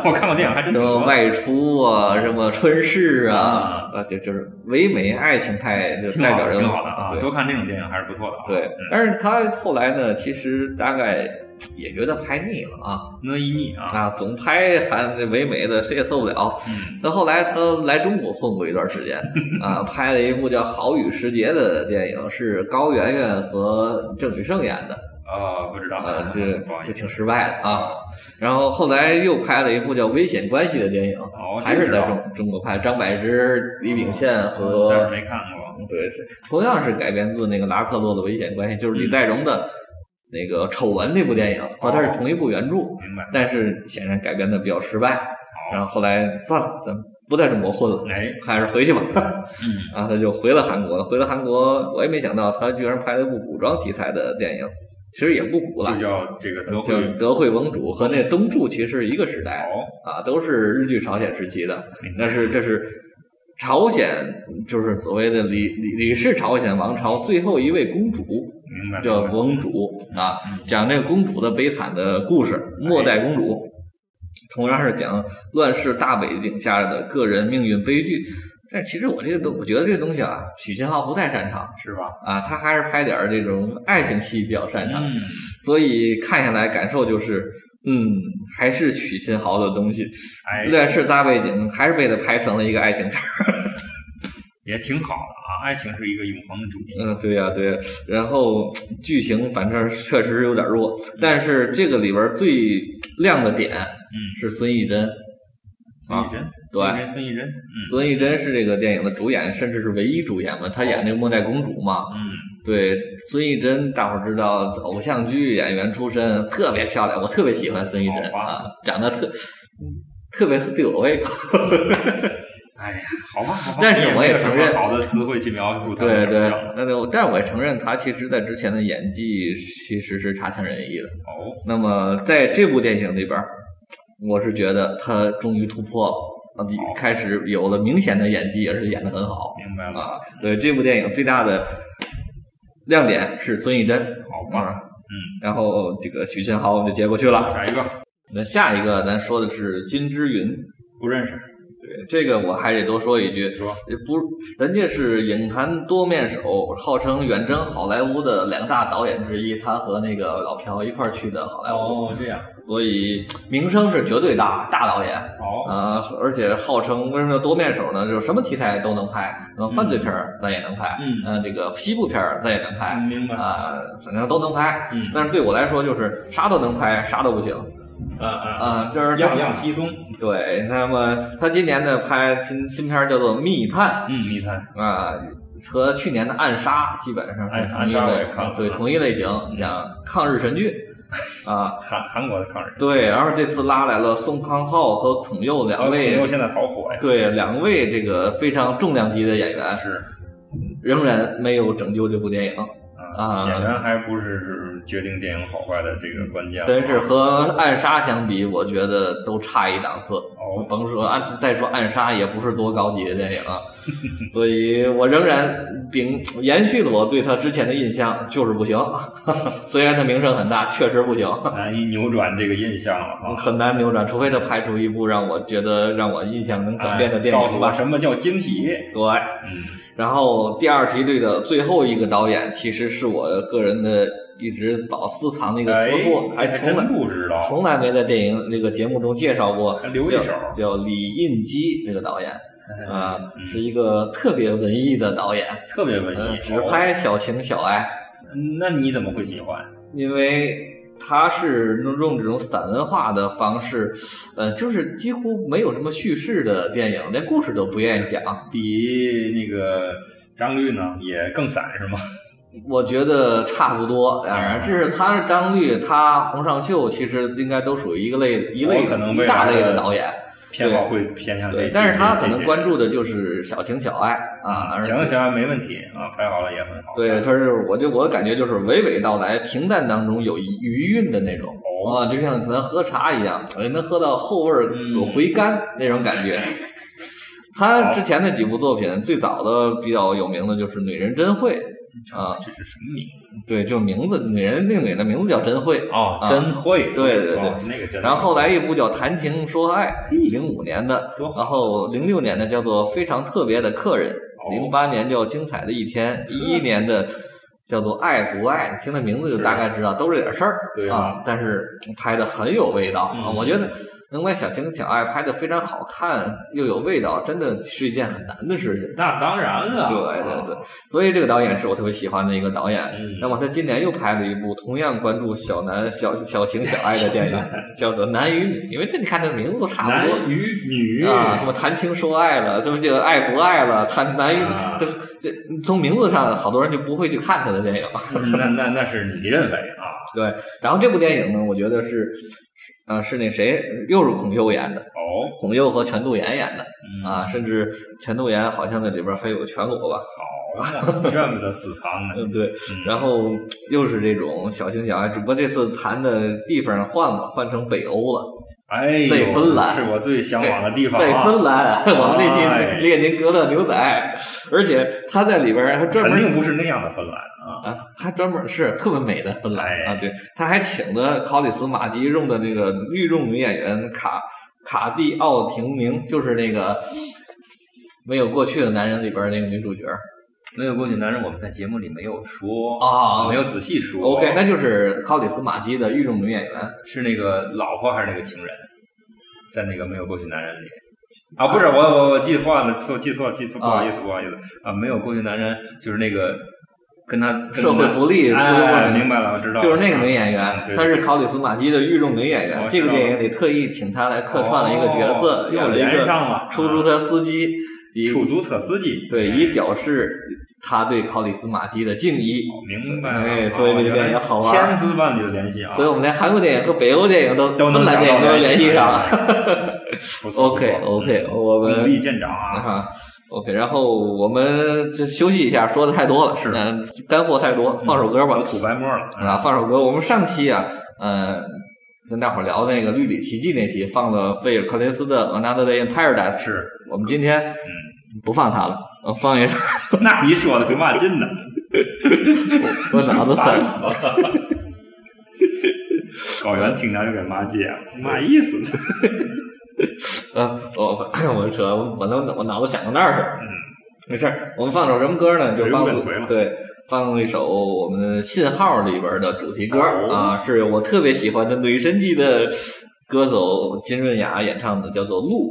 我看过电影，还真什么外出啊，什么春逝啊啊，就就是唯美爱情派就代表人物，挺好的啊，多看这种电影还是不错的。对，但是他后来呢，其实大概。也觉得拍腻了啊，那一腻啊啊，总拍韩唯美的，谁也受不了。到后来他来中国混过一段时间 啊，拍了一部叫《好雨时节》的电影，是高圆圆和郑宇盛演的啊，不知道啊，这就挺失败的啊。然后后来又拍了一部叫《危险关系》的电影，还是在中中国拍，张柏芝、李秉宪和，没看过。对，同样是改编自那个拉克洛的《危险关系》，就是李在镕的。那个丑闻那部电影和它是同一部原著，明白？但是显然改编的比较失败，然后后来算了，咱不在中国混了，哎，还是回去吧。嗯，然后他就回了韩国了，回了韩国，我也没想到他居然拍了部古装题材的电影，其实也不古了，就叫这个德惠德惠盟主和那东柱其实一个时代，哦啊，都是日据朝鲜时期的，但是这是朝鲜，就是所谓的李李李氏朝鲜王朝最后一位公主。叫盟主啊，讲这个公主的悲惨的故事，末代公主，同样是讲乱世大背景下的个人命运悲剧。但其实我这个东，我觉得这个东西啊，许秦昊不太擅长，是吧？啊，他还是拍点这种爱情戏比较擅长，嗯，所以看下来感受就是，嗯，还是许秦昊的东西。哎，乱世大背景还是被他拍成了一个爱情片。也挺好的啊，爱情是一个永恒的主题。嗯，对呀，对。然后剧情反正确实有点弱，但是这个里边最亮的点，嗯，是孙艺珍。孙艺珍，对，孙艺珍，孙艺珍是这个电影的主演，甚至是唯一主演嘛。她演那个末代公主嘛。嗯，对，孙艺珍，大伙儿知道，偶像剧演员出身，特别漂亮，我特别喜欢孙艺珍啊，长得特，特别对我胃口。哎呀，好吧，但是我也承认，好的词汇去描述对对，那那但是我也承认，他其实在之前的演技其实是差强人意的。哦，那么在这部电影里边，我是觉得他终于突破了，开始有了明显的演技，也是演的很好。明白了啊，对这部电影最大的亮点是孙艺珍，好吧，嗯，然后这个许秦豪我们就接过去了。下一个，那下一个咱说的是金之云，不认识。这个我还得多说一句，说不，人家是影坛多面手，号称远征好莱坞的两大导演之一，他和那个老朴一块去的好莱坞。哦，这样，所以名声是绝对大，大导演。哦，呃，而且号称为什么多面手呢？就是什么题材都能拍，呃，犯罪片咱也能拍，嗯，呃，这个西部片咱也能拍，明白啊，反正都能拍。嗯，但是对我来说，就是啥都能拍，啥都不行。啊啊啊！就是样样稀松。对，那么他今年呢拍新新片叫做《密探》，嗯，《密探》啊，和去年的《暗杀》基本上是同一类，对，同一类型，讲抗日神剧 啊，韩韩国的抗日。对，然后这次拉来了宋康昊和孔佑两位，孔佑现在好火呀。对，两位这个非常重量级的演员是，仍然没有拯救这部电影。啊，演员还不是决定电影好坏的这个关键。但是和《暗杀》相比，我觉得都差一档次。哦，甭说暗，再说《暗杀》也不是多高级的电影啊。所以我仍然秉延续了我对他之前的印象，就是不行。虽然他名声很大，确实不行，难以扭转这个印象了。很难扭转，除非他拍出一部让我觉得让我印象能转变的电影。告诉我什么叫惊喜？对，嗯。然后第二梯队的最后一个导演，其实是我个人的一直保私藏那个私货，还从来不知道，从来没在电影那个节目中介绍过。留一手，叫李印基这个导演啊，是一个特别文艺的导演，特别文艺，只拍小情小爱。那你怎么会喜欢？因为。他是用这种散文化的方式，呃，就是几乎没有什么叙事的电影，连故事都不愿意讲。比那个张律呢，也更散是吗？我觉得差不多。当然，这是他张律，他洪尚秀，其实应该都属于一个类一类一大类的导演。偏好会偏向这，但是他可能关注的就是小情小爱啊，小情小爱没问题啊，拍好了也很好。对，他是我就我感觉就是娓娓道来，平淡当中有余韵的那种啊，就像咱喝茶一样，能喝到后味有回甘那种感觉。他之前的几部作品，最早的比较有名的就是《女人真会》。啊，这是什么名字？对，就名字，女人那个女的名字叫真慧哦，真慧，对对对，那个真。然后后来一部叫《谈情说爱》，零五年的，然后零六年的叫做《非常特别的客人》，零八年叫《精彩的一天》，一一年的叫做《爱不爱》，听这名字就大概知道都是这点事儿，对啊，但是拍的很有味道啊，我觉得。能把小情小爱拍的非常好看又有味道，真的是一件很难的事情。那当然了，对对对，所以这个导演是我特别喜欢的一个导演。那么他今年又拍了一部同样关注小男小小情小爱的电影，叫做《男与女》。因为这你看这名字都差不多，男与女啊，什么谈情说爱了，什么这个爱不爱了，谈男与这这从名字上好多人就不会去看他的电影。那那那是你认为啊？对。然后这部电影呢，我觉得是。啊，是那谁，又是孔侑演的哦，孔侑和全度妍演的啊，甚至全度妍好像在里边还有全裸吧？好，怨不得死藏呢。嗯，对。然后又是这种小情小爱，只不过这次谈的地方换了，换成北欧了。哎，在芬兰是我最向往的地方。在芬兰，我们那期列宁格勒牛仔，而且他在里边还专门肯定不是那样的芬兰。啊，还专门是特别美的芬兰啊！对，他还请的考里斯马吉用的那个御用女演员卡卡蒂奥廷明，就是那个没有过去的男人里边那个女主角。没有过去男人，我们在节目里没有说啊，没有仔细说。OK，那就是考里斯马基的御用女演员，是那个老婆还是那个情人？在那个没有过去男人里啊，不是我我我记错了，错记错记错，不好意思不好意思啊，没有过去男人就是那个。跟他社会福利，哎，明白了，我知道，就是那个女演员，她是考里斯马基的御用女演员。这个电影里特意请她来客串了一个角色，用了一个出租车司机，以出租车司机，对，以表示他对考里斯马基的敬意。明白，哎，所以这个电影好玩，千丝万缕的联系啊。所以我们连韩国电影和北欧电影都都能电影都联系上 了。不错，OK，OK，我们功力见长啊。OK，然后我们就休息一下，说的太多了，是干货太多，放首歌吧。吐白沫了啊！放首歌。我们上期啊，呃，跟大伙聊那个《绿里奇迹》那期，放了费尔·克林斯的《Another Day in Paradise》。是我们今天嗯不放它了，放 一首。那你说的跟嘛劲呢？我脑子烦死了。高原听着有点骂街，嘛意思？啊，我 我扯，我脑我脑子想到那儿去了。嗯，没事儿，我们放首什么歌呢？就放对，放一首我们《信号》里边的主题歌啊，是我特别喜欢的女神级的歌手金润雅演唱的，叫做《路》。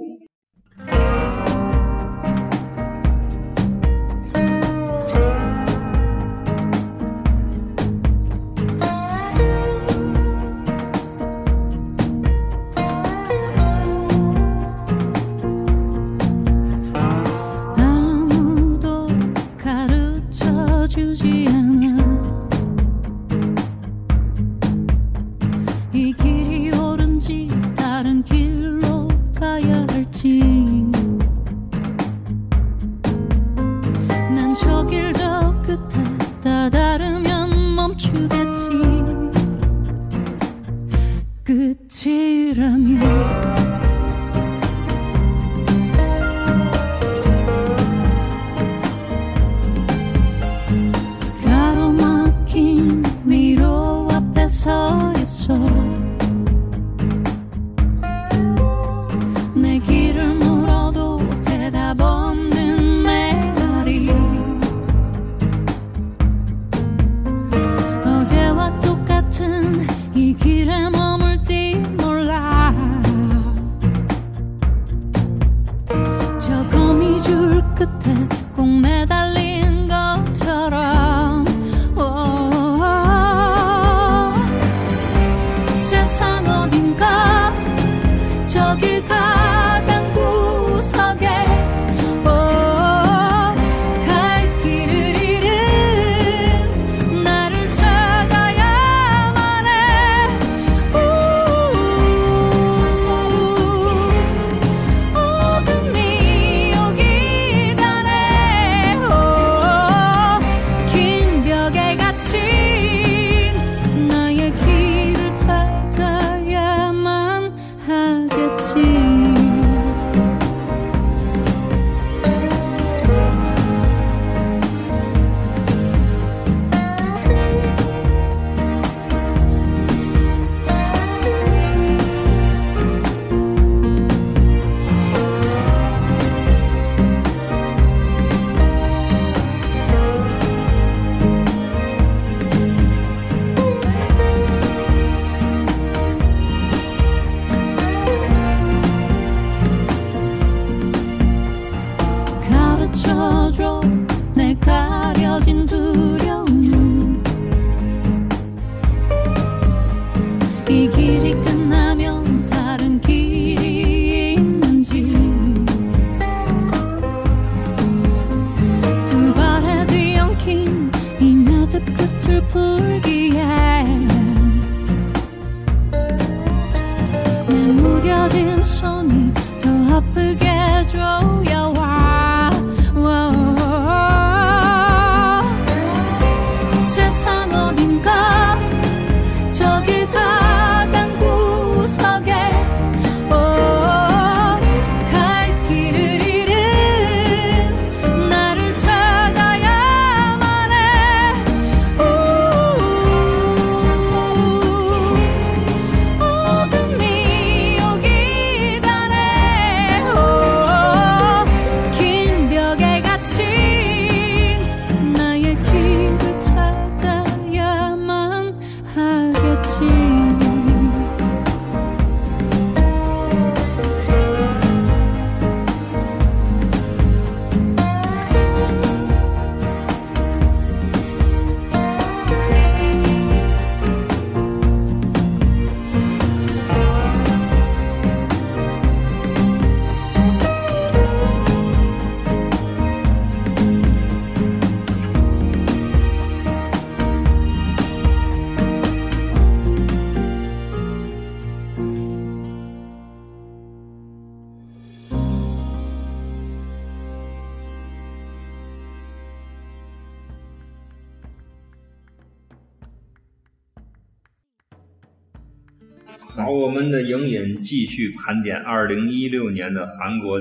继续盘点二零一六年的韩国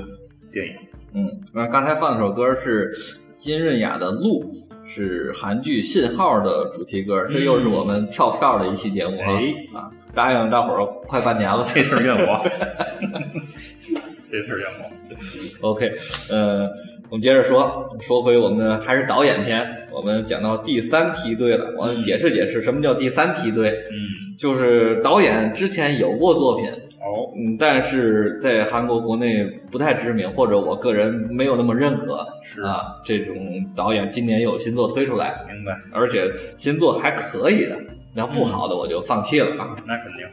电影。嗯，那刚才放的首歌是金润雅的《路》，是韩剧《信号》的主题歌，这又是我们跳票的一期节目啊！哎啊，答应大伙儿快半年了，这次怨我，这次怨我。OK，呃，我们接着说，说回我们还是导演篇，我们讲到第三梯队了，我解释解释什么叫第三梯队，嗯，就是导演之前有过作品，哦，嗯，但是在韩国国内不太知名，或者我个人没有那么认可，是啊，这种导演今年有新作推出来，明白，而且新作还可以的，那不好的我就放弃了啊。那肯定。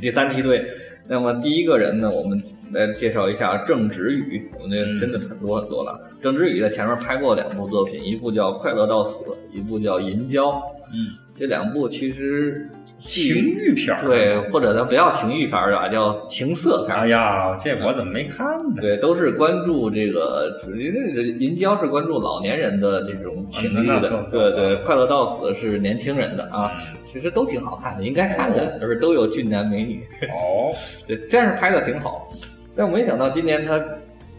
第三梯队，那么第一个人呢，我们来介绍一下郑直宇，我们这真的很多很多了。郑之宇在前面拍过两部作品，一部叫《快乐到死》，一部叫《银娇》。嗯，这两部其实情欲片儿对，或者咱不要情欲片儿吧，叫情色片儿。哎呀，这我怎么没看呢？对，都是关注这个，因为这个银娇是关注老年人的这种情欲的对对，快乐到死是年轻人的啊，其实都挺好看的，应该看的，而都有俊男美女，哦，对，但是拍的挺好。但我没想到今年他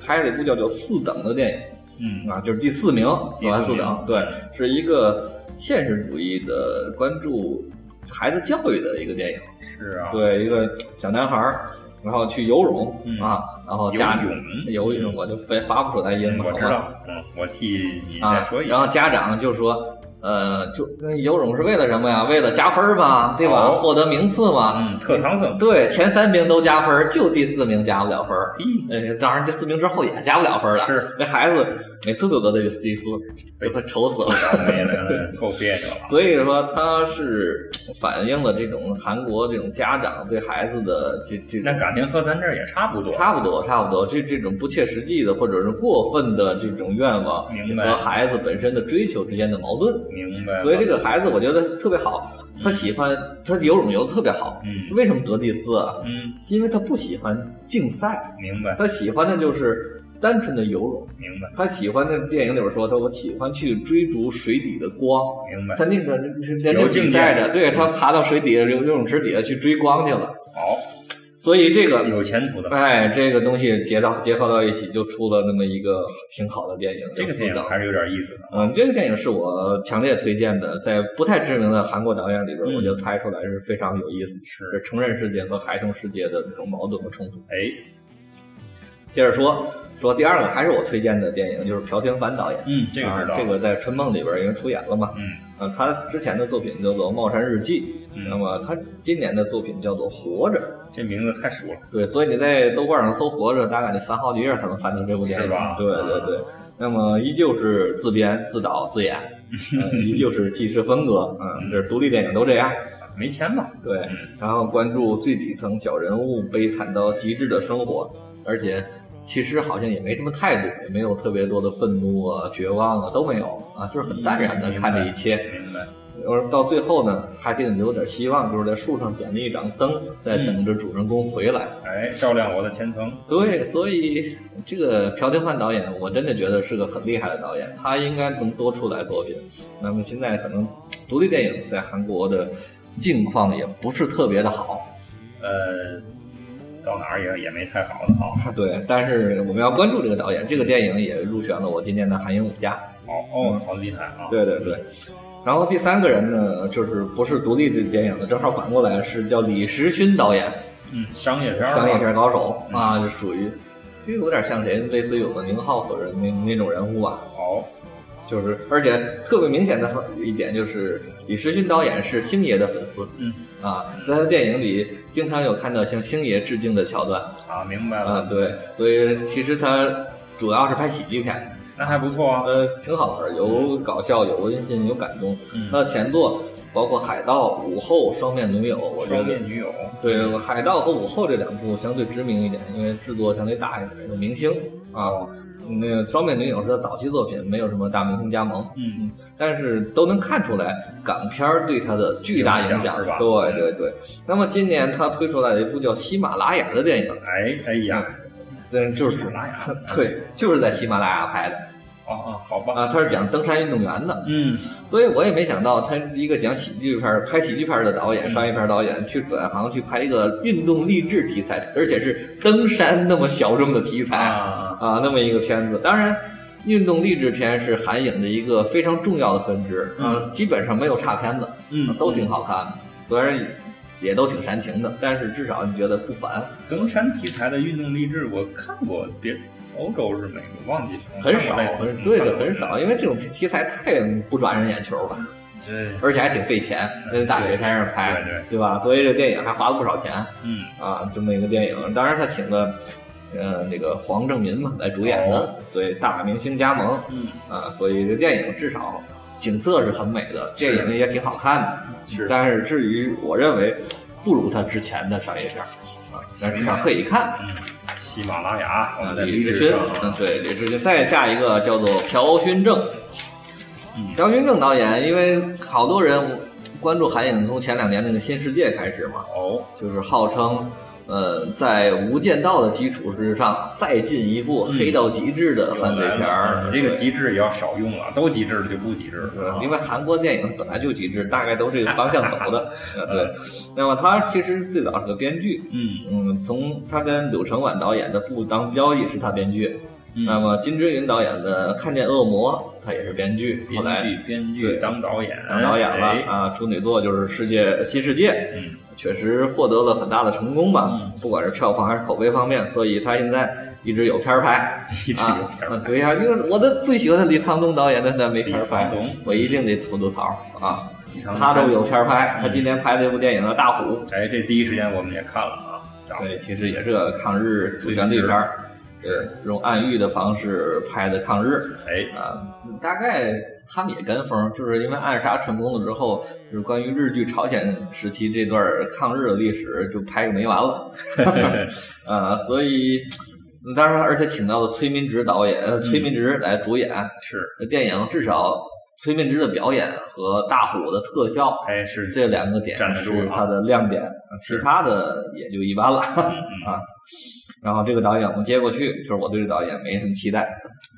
拍了一部叫做《四等》的电影。嗯啊，就是第四名，第四名完四等，对，是一个现实主义的关注孩子教育的一个电影。是啊，对，一个小男孩儿，然后去游泳、嗯啊，然后家游泳游泳，我就发发不出来音了，我知道，嗯，我替你再啊说一，然后家长就说。呃，就那游泳是为了什么呀？为了加分嘛，对吧？哦获得名次嘛。嗯，特长生，对，前三名都加分，就第四名加不了分儿。嗯呃，当然第四名之后也加不了分了。是，那孩子每次都得这个第四，就快愁死 了。没了，够别扭了。所以说，他是反映了这种韩国这种家长对孩子的这这那感情和咱这儿也差不多，差不多差不多，这这种不切实际的或者是过分的这种愿望明白和孩子本身的追求之间的矛盾。明白。所以这个孩子我觉得特别好，他喜欢他游泳游的特别好。嗯为什么得第四啊？嗯，因为他不喜欢竞赛，明白他喜欢的就是单纯的游泳。明白他喜欢的电影里边说，他我喜欢去追逐水底的光。明白。他那个是人家有境界比赛着，对他爬到水底下游游泳池底下去追光去了。好，所以这个，有前途的。哎，这个东西结到结合到一起，就出了那么一个挺好的电影。这个电影还是有点意思的。嗯，这个电影是我强烈推荐的，在不太知名的韩国导演里边，嗯我觉得拍出来是非常有意思，是是成人世界和孩童世界的这种矛盾和冲突。哎，接着说，说第二个还是我推荐的电影，就是朴廷凡导演。嗯，这个知道。啊，这个在《春梦》里边已经出演了嘛。嗯啊，他之前的作品叫做《帽山日记》，嗯那么他今年的作品叫做《活着》。这名字太熟了。对，所以你在豆瓣上搜《活着》，大概得翻好几页才能翻到这部电影。是吧对对对。那么依旧是自编、自导、自演，呃依旧是纪实风格。嗯，这是独立电影都这样。没钱嘛？对，然后关注最底层小人物悲惨到极致的生活，而且其实好像也没什么态度，也没有特别多的愤怒啊、绝望啊都没有啊，就是很淡然的看这一切。明白。而到最后呢，还给你留点希望，就是在树上点了一盏灯，在等着主人公回来。哎，照亮我的前程。对，所以这个朴廷焕导演，我真的觉得是个很厉害的导演，他应该能多出来作品。那么现在可能独立电影在韩国的境况也不是特别的好，呃，到哪儿也也没太好的啊。对，但是我们要关注这个导演，这个电影也入选了我今年的韩影五佳。哦哦，好厉害啊！对对对。然后第三个人呢，就是不是独立的电影的，正好反过来是叫李时勋导演，嗯，商业片儿，商业片高手啊，就属于，这有点像谁，类似于有个宁浩或者那那种人物吧。哦，就是，而且特别明显的一点就是，李时勋导演是星爷的粉丝，嗯啊，在他电影里经常有看到向星爷致敬的桥段啊，明白啊了，，对，所以其实他主要是拍喜剧片，那还不错啊。呃，挺好玩，有搞笑，有温馨，有感动。嗯那前作包括《海盗》《午后》《双面女友》，我觉得双面女友，对《海盗》和《午后》这两部相对知名一点，因为制作相对大一点，有明星啊。那个《双面女友》是他早期作品，没有什么大明星加盟，嗯，但是都能看出来港片对他的巨大影影响响，是吧？对对对。那么今年他推出来的一部叫《喜马拉雅》的电影，哎哎呀，嗯，就是喜马拉雅，对，就是在喜马拉雅拍的哦哦，好吧，啊，他是讲登山运动员的，嗯，所以我也没想到他是一个讲喜剧片、拍喜剧片的导演、商业片导演，去转行去拍一个运动励志题材，而且是登山那么小众的题材啊，啊，那么一个片子。当然，运动励志片是韩影的一个非常重要的分支，嗯，基本上没有差片子，嗯。都挺好看的，虽然也都挺煽情的，但是至少你觉得不烦，登山题材的运动励志，我看过，别欧洲是美国，忘记了很少对的，很少，因为这种题材太不抓人眼球了。对，而且还挺费钱，在大雪山上拍，对对对吧？所以这电影还花了不少钱嗯，啊，这么一个电影。当然，他请的呃那个黄正民嘛来主演的，哦所以大明星加盟，嗯啊，所以这电影至少景色是很美的，电影也挺好看的。是但是至于我认为不如他之前的商业片啊，但是至少可以看。喜马拉雅，我们在李志勋嗯，对，李志勋。再下一个叫做朴勋正，嗯朴勋正导演，因为好多人关注韩影从前两年那个《新世界》开始嘛，哦，就是号称。呃，在《无间道》的基础之上，再进一步黑到极致的犯罪片儿。你这个极致也要少用了，都极致了就不极致了。因为韩国电影本来就极致，大概都这个方向走的。呃对，那么他其实最早是个编剧，嗯嗯，从他跟柳承晚导演的《不当交易》是他编剧，嗯那么金志云导演的《看见恶魔》他也是编剧，后来编剧编剧对当导演当导演了哎啊，处女作就是《世界新世界》，嗯确实获得了很大的成功吧，嗯不管是票房还是口碑方面，所以他现在一直有片儿拍。一直啊有片儿啊对呀、因为我的最喜欢的李沧东导演，但他没片儿拍我一定得吐吐槽啊。李沧东他都有片儿拍，他今年拍的一部电影叫《大虎》，哎，这第一时间我们也看了啊。对，其实也是个抗日主旋律片儿，对，用暗喻的方式拍的抗日哎，啊，大概他们也跟风，就是因为暗杀成功了之后，就是关于日据朝鲜时期这段抗日的历史就拍个没完了，啊，所以。当然，而且请到了崔民植导演，呃，崔民植来主演。是，电影至少崔民植的表演和大虎的特效，哎是这两个点站得住啊是它的亮点，其他的也就一般了嗯啊。然后这个导演我们接过去，就是我对这导演没什么期待。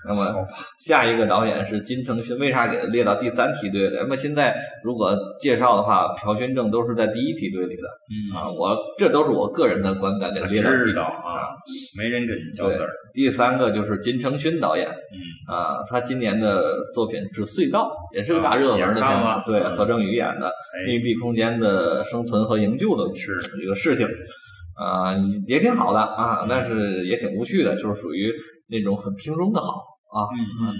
那么下一个导演是金承勋，为啥给他列到第三梯队的？那么现在如果介绍的话，朴勋正都是在第一梯队里的嗯啊。我这都是我个人的观感，给他列到第知道啊，没人跟你较对字儿。，第三个就是金承勋导演，嗯啊，他今年的作品是《隧道》，也是个大热门的片子，对，嗯何正宇演的哎密闭空间的生存和营救的是一个事情，啊，也挺好的嗯啊，但是也挺无趣的，就是属于那种很平庸的好啊，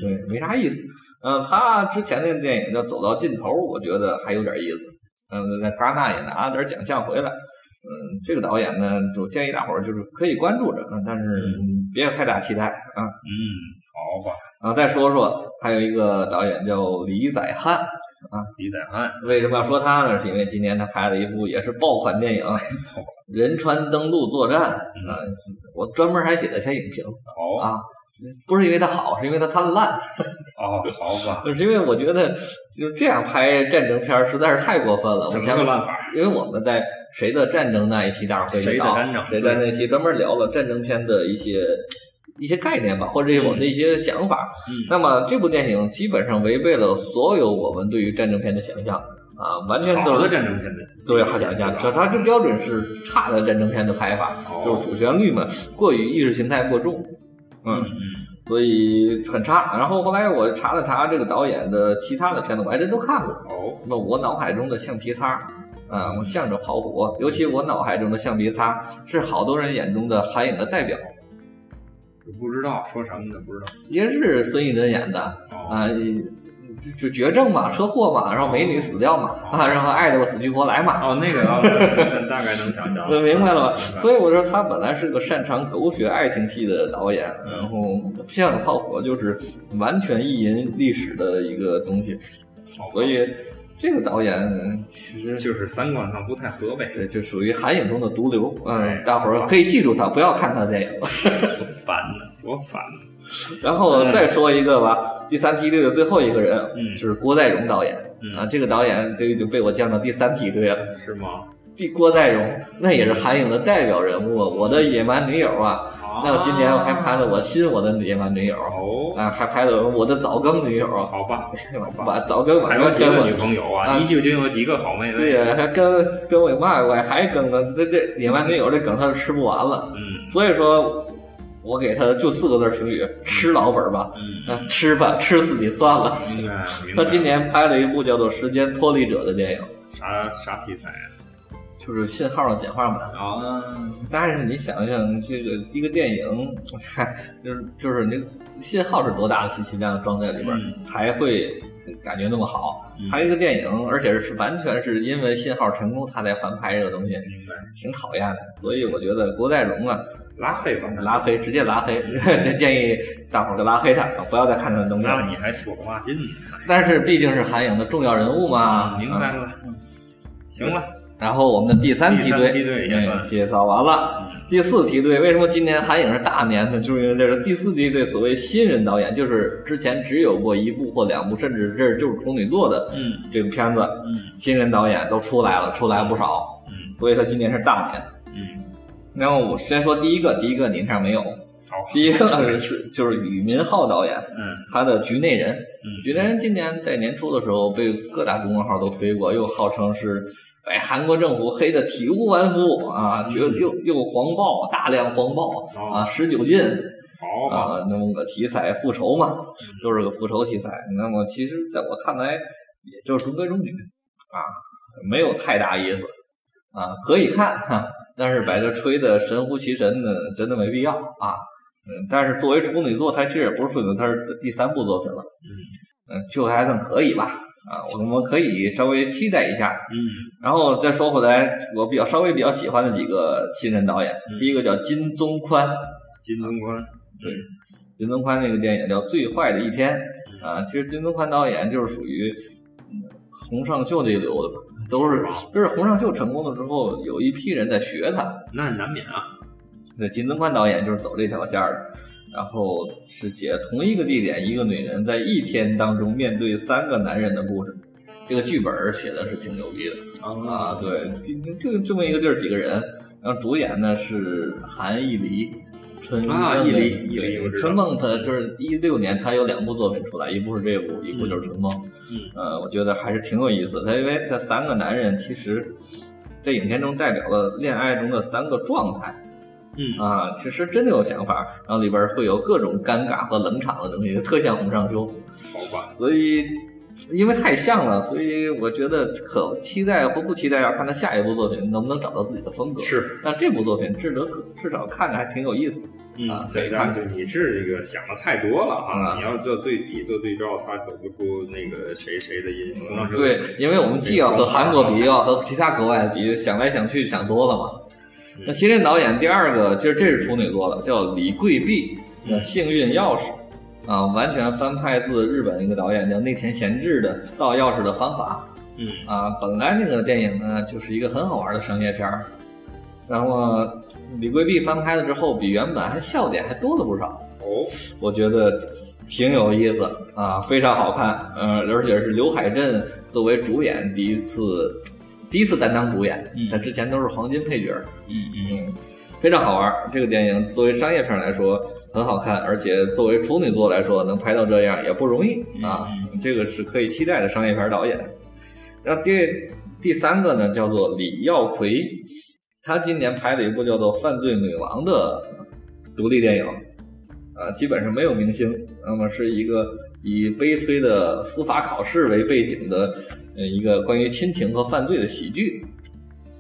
对，没啥意思。嗯，他之前那个电影叫《走到尽头》，我觉得还有点意思。嗯，在戛纳也拿了点奖项回来。嗯，这个导演呢，我建议大伙儿就是可以关注着，嗯但是嗯别有太大期待啊。嗯，好吧，啊，再说说还有一个导演叫李宰汉，李宰汉，为什么要说他呢？是因为今年他拍了一部也是爆款电影《仁川登陆作战》啊，我专门还写了篇影评好啊，不是因为他好，是因为它贪烂，哦，好吧，是因为我觉得就这样拍战争片儿实在是太过分了。我怎么前面个烂法？因为我们在谁的战争那一期，大伙儿会谁的战争谁在那期专门聊了战争片的一些一些概念吧，或者是我们的一些想法。嗯那么这部电影基本上违背了所有我们对于战争片的想象啊，完全都是战争片的，对好想象，这它这标准是差的战争片的拍法，哦就是主旋律嘛，过于意识形态过重，嗯嗯，所以很差。然后后来我查了查这个导演的其他的片子，我还真都看过。哦，那我脑海中的橡皮擦，啊，我向着跑火，尤其我脑海中的橡皮擦是好多人眼中的韩影的代表，我不知道说什么的，不知道。也是孙艺珍演的哦，啊，就绝症嘛，车祸嘛，然后美女死掉嘛，啊，然后爱的我死去活来嘛，哦，那个啊，大概能想象。能明白了吧？所以我说他本来是个擅长狗血爱情戏的导演，嗯然后向着炮火就是完全意淫历史的一个东西，所以这个导演其实就是三观上不太合呗，对就属于韩影中的毒瘤，哎嗯，大伙儿可以记住他，不要看他的电影。多烦呢，多烦呢。然后再说一个吧，第三梯队的最后一个人，嗯就是郭在荣导演嗯啊，这个导演这个就被我降到第三梯队了。是吗？第郭在荣那也是韩影的代表人物，我的野蛮女友啊，那我今年我还拍了我新我的野蛮女友哦，啊，还拍了我的早更女友，好吧，把早更还晚更女朋友啊？啊你究竟有几个好妹妹？对呀，还跟跟我妈我还更呢，这这野蛮女友这梗他吃不完了。嗯所以说，我给他就四个字儿评语：吃老本儿吧，嗯，啊，吃吧，吃死你算了。他今年拍了一部叫做《时间脱离者》的电影，啥啥题材就是信号的简化版。啊？但是你想想，这个一个电影，就是就是那个信号是多大的信息量装在里边，嗯才会感觉那么好。嗯还有一个电影，而且是完全是因为信号成功，他才翻拍这个东西，挺讨厌的。所以我觉得郭在荣啊，拉黑吧，拉黑，直接拉黑，建议大伙儿就拉黑他，不要再看他的东西。那你还说话劲呢？但是毕竟是韩影的重要人物嘛，啊明白了。行了，然后我们的第三梯队，介绍完了。嗯第四梯队为什么今年韩影是大年呢？就是因为这个第四梯队所谓新人导演，就是之前只有过一部或两部，甚至这就是处女座的嗯。这个片子，嗯。新人导演都出来了，出来不少，嗯。所以他今年是大年。嗯，然后我先说第一个，第一个你上没有，好，第一个是 就是宇民浩导演，嗯。他的《局内人》。嗯，局内人今年在年初的时候被各大公众号都推过，又号称是把韩国政府黑的体无完肤啊，就又又黄暴，大量黄暴啊，十九禁啊，那么个题材复仇嘛，就是个复仇题材。那么其实在我看来，也就是中规中矩啊，没有太大意思啊，可以看哈，但是把这吹的神乎其神的，真的没必要啊。嗯，但是作为处女座，它其实也不是处女座，它是第三部作品了。嗯，就还算可以吧。啊，我们可以稍微期待一下。嗯然后再说回来，我比较稍微比较喜欢的几个新人导演，嗯第一个叫金宗宽，金宗宽，对金宗宽那个电影叫《最坏的一天》啊，其实金宗宽导演就是属于嗯洪尚秀这一流的吧，都是就是洪尚秀成功了之后，有一批人在学他。那难免啊，那金宗宽导演就是走这条线儿的，然后是写同一个地点，一个女人在一天当中面对三个男人的故事。这个剧本写的是挺牛逼的啊，对，就就这么一个地儿，几个人，然后主演呢是韩艺黎。春梦啊艺黎艺黎我知道春梦他就是一六年，他有两部作品出来，一部是这部，一部就是春梦。嗯呃，我觉得还是挺有意思的。他因为这三个男人其实，在影片中代表了恋爱中的三个状态嗯啊，其实真的有想法，然后里边会有各种尴尬和冷场的东西，特像洪尚秀。好吧，所以，因为太像了，所以我觉得可期待或不期待，要看他下一部作品能不能找到自己的风格。是，但这部作品至得可至少看着还挺有意思。嗯啊，对，但就你是这个想的太多了啊！啊你要做对比、做对照，他走不出那个谁谁的因素。当时对，因为我们既要和韩国比，又要和其他国外比，想来想去想多了嘛。那新任导演第二个，就是这是处女座的，叫李桂碧，的《幸运钥匙》啊，完全翻拍自日本一个导演叫内田贤治的《盗钥匙的方法》。嗯啊，本来那个电影呢就是一个很好玩的商业片儿，然后李桂碧翻拍了之后，比原本还笑点还多了不少，哦，我觉得挺有意思啊，非常好看，呃，而且是刘海镇作为主演第一次第一次担当主演，嗯他之前都是黄金配角，嗯嗯嗯，非常好玩。这个电影作为商业片来说很好看，而且作为处女座来说能拍到这样也不容易啊，这个是可以期待的商业片导演。然后第第三个呢叫做李耀奎，他今年拍了一部叫做《犯罪女王》的独立电影，啊，基本上没有明星，那么是一个以悲催的司法考试为背景的呃一个关于亲情和犯罪的喜剧。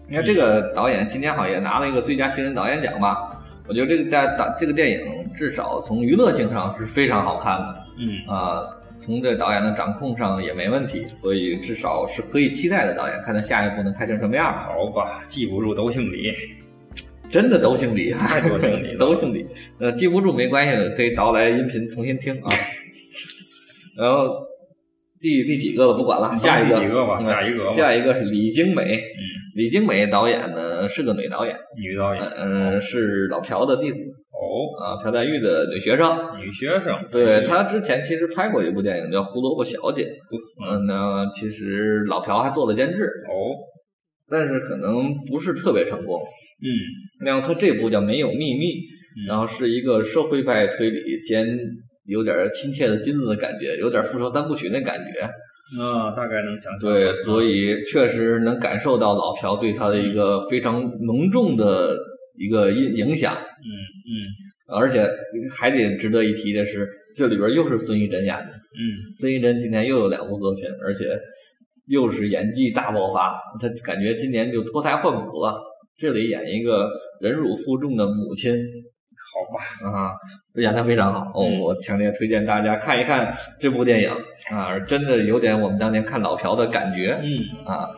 你看这个导演今天好像也拿了一个最佳新人导演奖吧？我觉得这个大导这个电影至少从娱乐性上是非常好看的嗯啊、从这导演的掌控上也没问题，所以至少是可以期待的导演，看他下一步能拍成什么样。好吧，记不住都姓李。真的都姓李，太多姓李 都姓李。呃，记不住没关系，可以导来音频重新听啊。然后第第几个了不管了，下一个第几个吧嗯下一个吧下一个是李精美。嗯，李精美导演呢是个女导演，女导演。嗯、是老朴的弟子哦，啊，朴赞玉的女学生。女学生。对她之前其实拍过一部电影叫《胡萝卜小姐》，嗯，那其实老朴还做了监制，哦，但是可能不是特别成功。嗯然后他这部叫《没有秘密》，然后是一个社会派推理兼有点亲切的金子的感觉，有点复仇三部曲那感觉。啊，大概能想象。对，所以确实能感受到老朴对他的一个非常浓重的一个影影响。嗯嗯而且还得值得一提的是，这里边又是孙艺珍演的。嗯孙艺珍今年又有两部作品，而且又是演技大爆发，他感觉今年就脱胎换骨了。这里演一个忍辱负重的母亲，好吧，啊，演的非常好哦！嗯我强烈推荐大家看一看这部电影啊，真的有点我们当年看老朴的感觉嗯啊。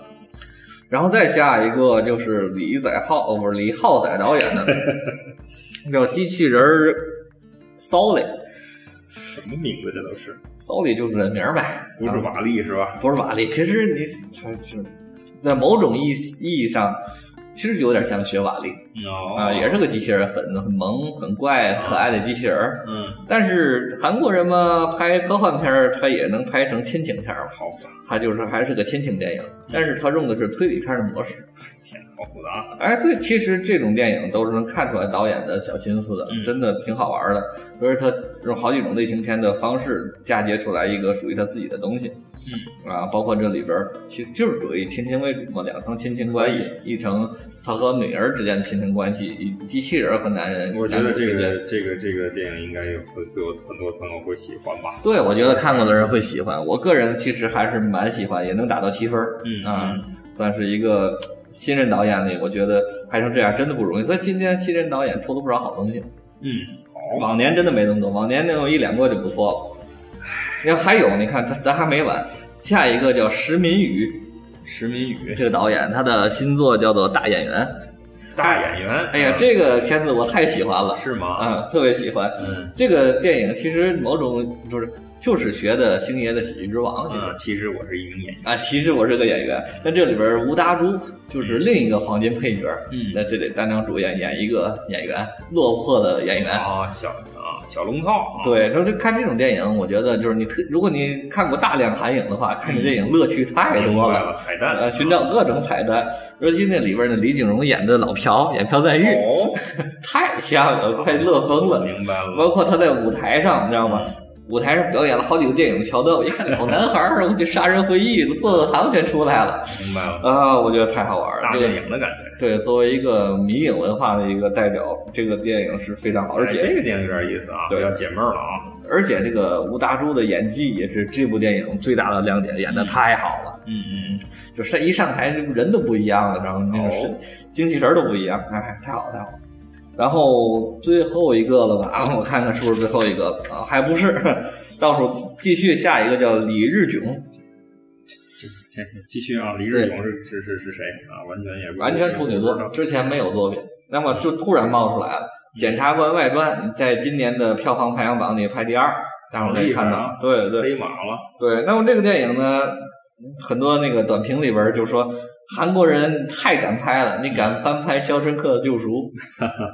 然后再下一个就是李载浩，哦不是李浩宰导演的，叫《机器人儿 Solly》什么名字这都是？，Solly 就是人名儿呗，不是啊瓦力是吧？不是瓦力，其实你他就在某种意意义上，其实有点像学瓦力哦啊，也是个机器人，很很萌、很怪、可爱的机器人。嗯，但是韩国人嘛，拍科幻片儿，他也能拍成亲情片儿，好吧，他就是还是个亲情电影，但是他用的是推理片的模式。天，好复杂。哎，对，其实这种电影都是能看出来导演的小心思的，嗯真的挺好玩的。所以他用好几种类型片的方式嫁接出来一个属于他自己的东西。嗯啊，包括这里边其实就是属于亲情为主嘛，两层亲情关系，一层他和女儿之间的亲情关系，以机器人和男人。我觉得这个这个这个电影应该有会会有很多朋友会喜欢吧。对，我觉得看过的人会喜欢。我个人其实还是蛮喜欢，也能打到七分儿。嗯啊嗯，算是一个新人导演里，我觉得拍成这样真的不容易。所以今天新人导演出了不少好东西。嗯，好，往年真的没那么多，往年能有一两个就不错了。你看还有，你看咱咱还没完，下一个叫石民宇，石民宇这个导演他的新作叫做《大演员》。大演员，哎呀，这个片子我太喜欢了。是吗？嗯，特别喜欢。嗯这个电影其实某种就是就是学的星爷的《喜剧之王》，其实啊，其实我是一名演员。啊，其实我是个演员，但这里边吴达洙就是另一个黄金配角，嗯那这里担当主演，演一个演员，落魄的演员。啊，小啊小龙套。啊，对，然后就看这种电影，我觉得就是你特，如果你看过大量韩影的话，看这电影乐趣太多了。彩蛋啊，寻找各种彩蛋，尤其那里边呢李景荣演的老朴，演朴赞玉，哦，太像了，快乐疯了。明白了。包括他在舞台上，你知道吗？舞台上表演了好几个电影的桥段，我一看，好男孩儿，我就《杀人回忆》《薄荷糖》全出来了明白了，啊！我觉得太好玩了。大电影的感觉。对，作为一个迷影文化的一个代表，这个电影是非常好，而哎且、这个电影有点意思啊，对比较解闷儿了啊。而且这个吴达洙的演技也是这部电影最大的亮点，演的太好了。嗯嗯就上一上台，人都不一样了，然后那个是、哦精气神儿都不一样，哎，太好了太好了。然后最后一个了吧？啊，我看看是不是最后一个了。啊？还不是，倒数继续下一个叫李日炯，这这继续啊，李日炯是是是是谁？啊？完全也不完全处女作，之前没有作品，那么就突然冒出来了，《检察官外传》在今年的票房排行榜里排第二，大伙儿可以看到。啊，对对，飞马了。对，那么这个电影呢，很多那个短评里边儿就说韩国人太敢拍了，你敢翻拍《肖申克的救赎》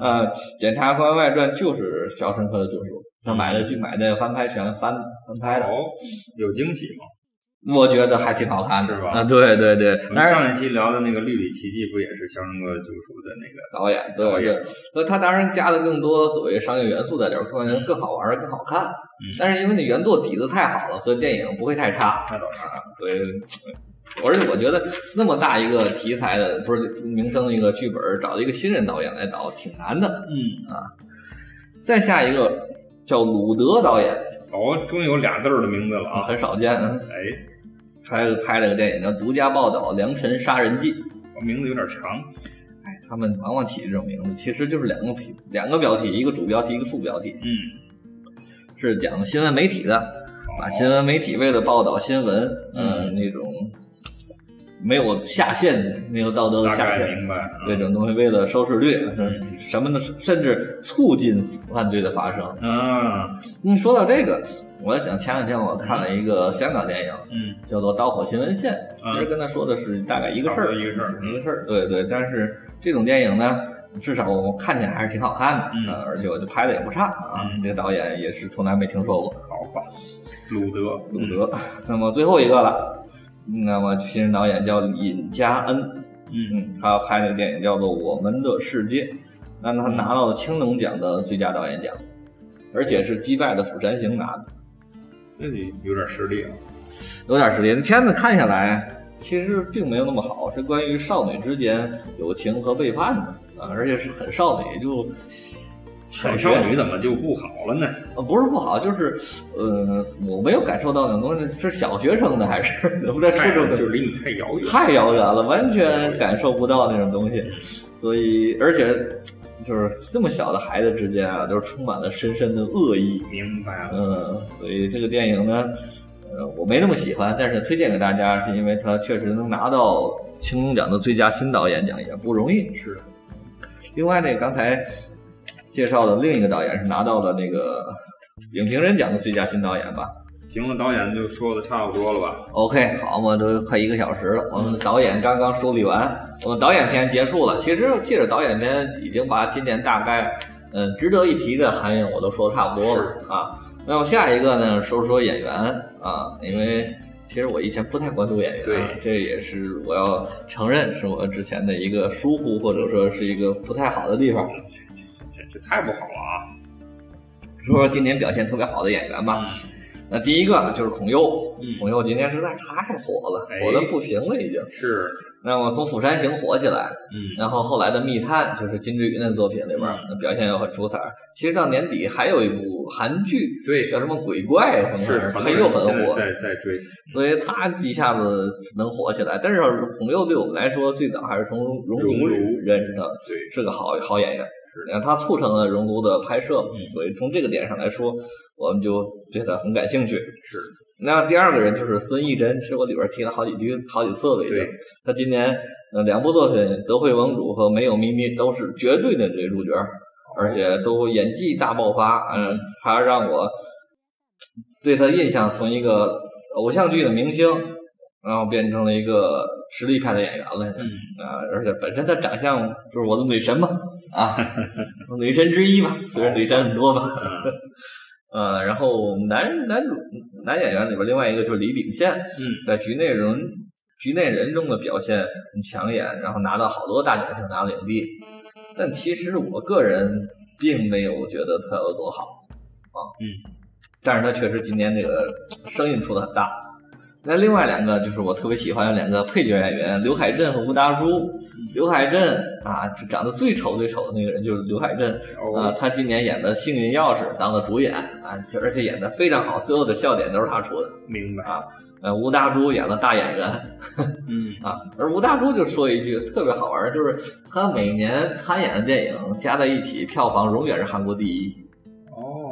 啊，《检察官外传》就是《肖申克的救赎》，他买的剧买的翻拍权翻翻拍的，哦，有惊喜吗？我觉得还挺好看的，是吧啊，对对对，我们上一期聊的那个《绿里奇迹》不也是《肖申克救赎》的那个？导演，对导演，那他当然加了更多所谓商业元素在里边儿，会让人更好玩儿、更好看。但是因为你原作底子太好了，所以电影不会太差。那倒是。啊，对，而且我觉得那么大一个题材的，不是名声的一个剧本，找一个新人导演来导挺难的。嗯啊，再下一个叫鲁德导演，哦，终于有俩字儿的名字了啊，啊！很少见。嗯哎，拍了拍了个电影叫《独家报道良辰杀人记》。名字有点长。哎，他们往往起这种名字，其实就是两个题，两个标题，一个主标题，一个副标题，嗯，是讲新闻媒体的，把新闻媒体为了报道新闻，嗯、嗯那种没有下限、没有道德的下限，明白。这种东西为了收视率，是什么的？甚至促进犯罪的发生。嗯嗯，说到这个，我想前两天我看了一个香港电影，嗯，叫做《导火新闻线》，嗯其实跟他说的是大概一个事儿，一个事儿。一个事儿。对对，但是这种电影呢，至少我看起来还是挺好看的，嗯呃而且我就拍的也不差啊。嗯这个导演也是从来没听说过，好吧，鲁德，鲁德。那么最后一个了，那么新人导演叫尹佳恩，嗯，嗯，他拍那个电影叫做《我们的世界》，那他拿到了青龙奖的最佳导演奖，而且是击败了《釜山行》拿的，那你有点实力啊。有点实力。这片子看下来，其实并没有那么好，是关于少女之间友情和背叛的啊，而且是很少女，就小少女怎么就不好了呢？呃不是不好，就是呃，我没有感受到那种东西是小学生的还是不在初太中的，就离你太遥远。太遥远了，完全感受不到那种东西。所以，而且就是这么小的孩子之间啊，都是充满了深深的恶意。明白了。嗯，所以这个电影呢，呃，我没那么喜欢，但是推荐给大家，是因为它确实能拿到青龙奖的最佳新导演奖，也不容易。是，另外呢，刚才介绍的另一个导演是拿到了那个影评人奖的最佳新导演吧，行了，导演就说的差不多了吧？OK，好嘛，都快一个小时了。我们的导演刚刚梳理完，我们导演篇结束了。其实借着导演篇，已经把今年大概嗯值得一提的韩影我都说的差不多了啊。那么下一个呢，说说演员啊，因为其实我以前不太关注演员，这也是我要承认是我之前的一个疏忽，或者说是一个不太好的地方。这这太不好了啊！说说今年表现特别好的演员吧。那第一个就是孔侑，嗯孔侑今年实在是太火了，哎火的不行了已经。是，那么从《釜山行》火起来，嗯，然后后来的《密探》就是金志云的作品里边儿嗯表现又很出彩。其实到年底还有一部韩剧，对叫什么《鬼怪》什么是玩意儿，很它又很火，在在追，所以他一下子能火起来。但是孔侑对我们来说，最早还是从《熔炉熔炉》认识的，对，是个好好演员。是然后他促成了《熔炉》的拍摄，嗯所以从这个点上来说，我们就对他很感兴趣。是，那第二个人就是孙艺珍，其实我里边提了好几句、好几次了已经对。他今年呃两部作品《德惠盟主》和《没有秘密》都是绝对的女主角，而且都演技大爆发，嗯、还让我对他印象从一个偶像剧的明星，然后变成了一个实力派的演员了。嗯，啊，而且本身她长相就是我的女神嘛，啊，女神之一嘛，虽然女神很多嘛。嗯 呃，然后男男主男演员里边另外一个就是李秉宪，嗯，在局内人局内人中的表现很抢眼，然后拿到好多大奖项，拿了影帝。但其实我个人并没有觉得他有多好啊，嗯，但是他确实今年这个声音出的很大。那另外两个就是我特别喜欢的两个配角演员刘海镇和吴达洙。刘海镇啊，长得最丑最丑的那个人就是刘海镇，啊，哦，他今年演的《幸运钥匙》当了主演啊，就而且演的非常好，所有的笑点都是他出的。明白啊，呃，吴大洙演了大演员嗯，啊，而吴大洙就说一句特别好玩，就是他每年参演的电影加在一起票房永远是韩国第一，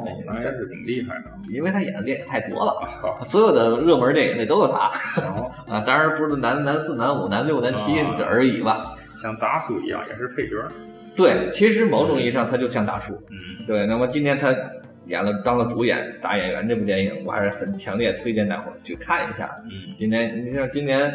哦，那也是挺厉害的，因为他演的电影太多了，啊，所有的热门电影那都有他 当然不是男男四、男五、男六、男七而已吧。像大叔一样也是配角，对，其实某种意义上他就像大叔。嗯，对，那么今天他演了当了主演大演员这部电影，我还是很强烈推荐大伙去看一下。嗯，今年你像今年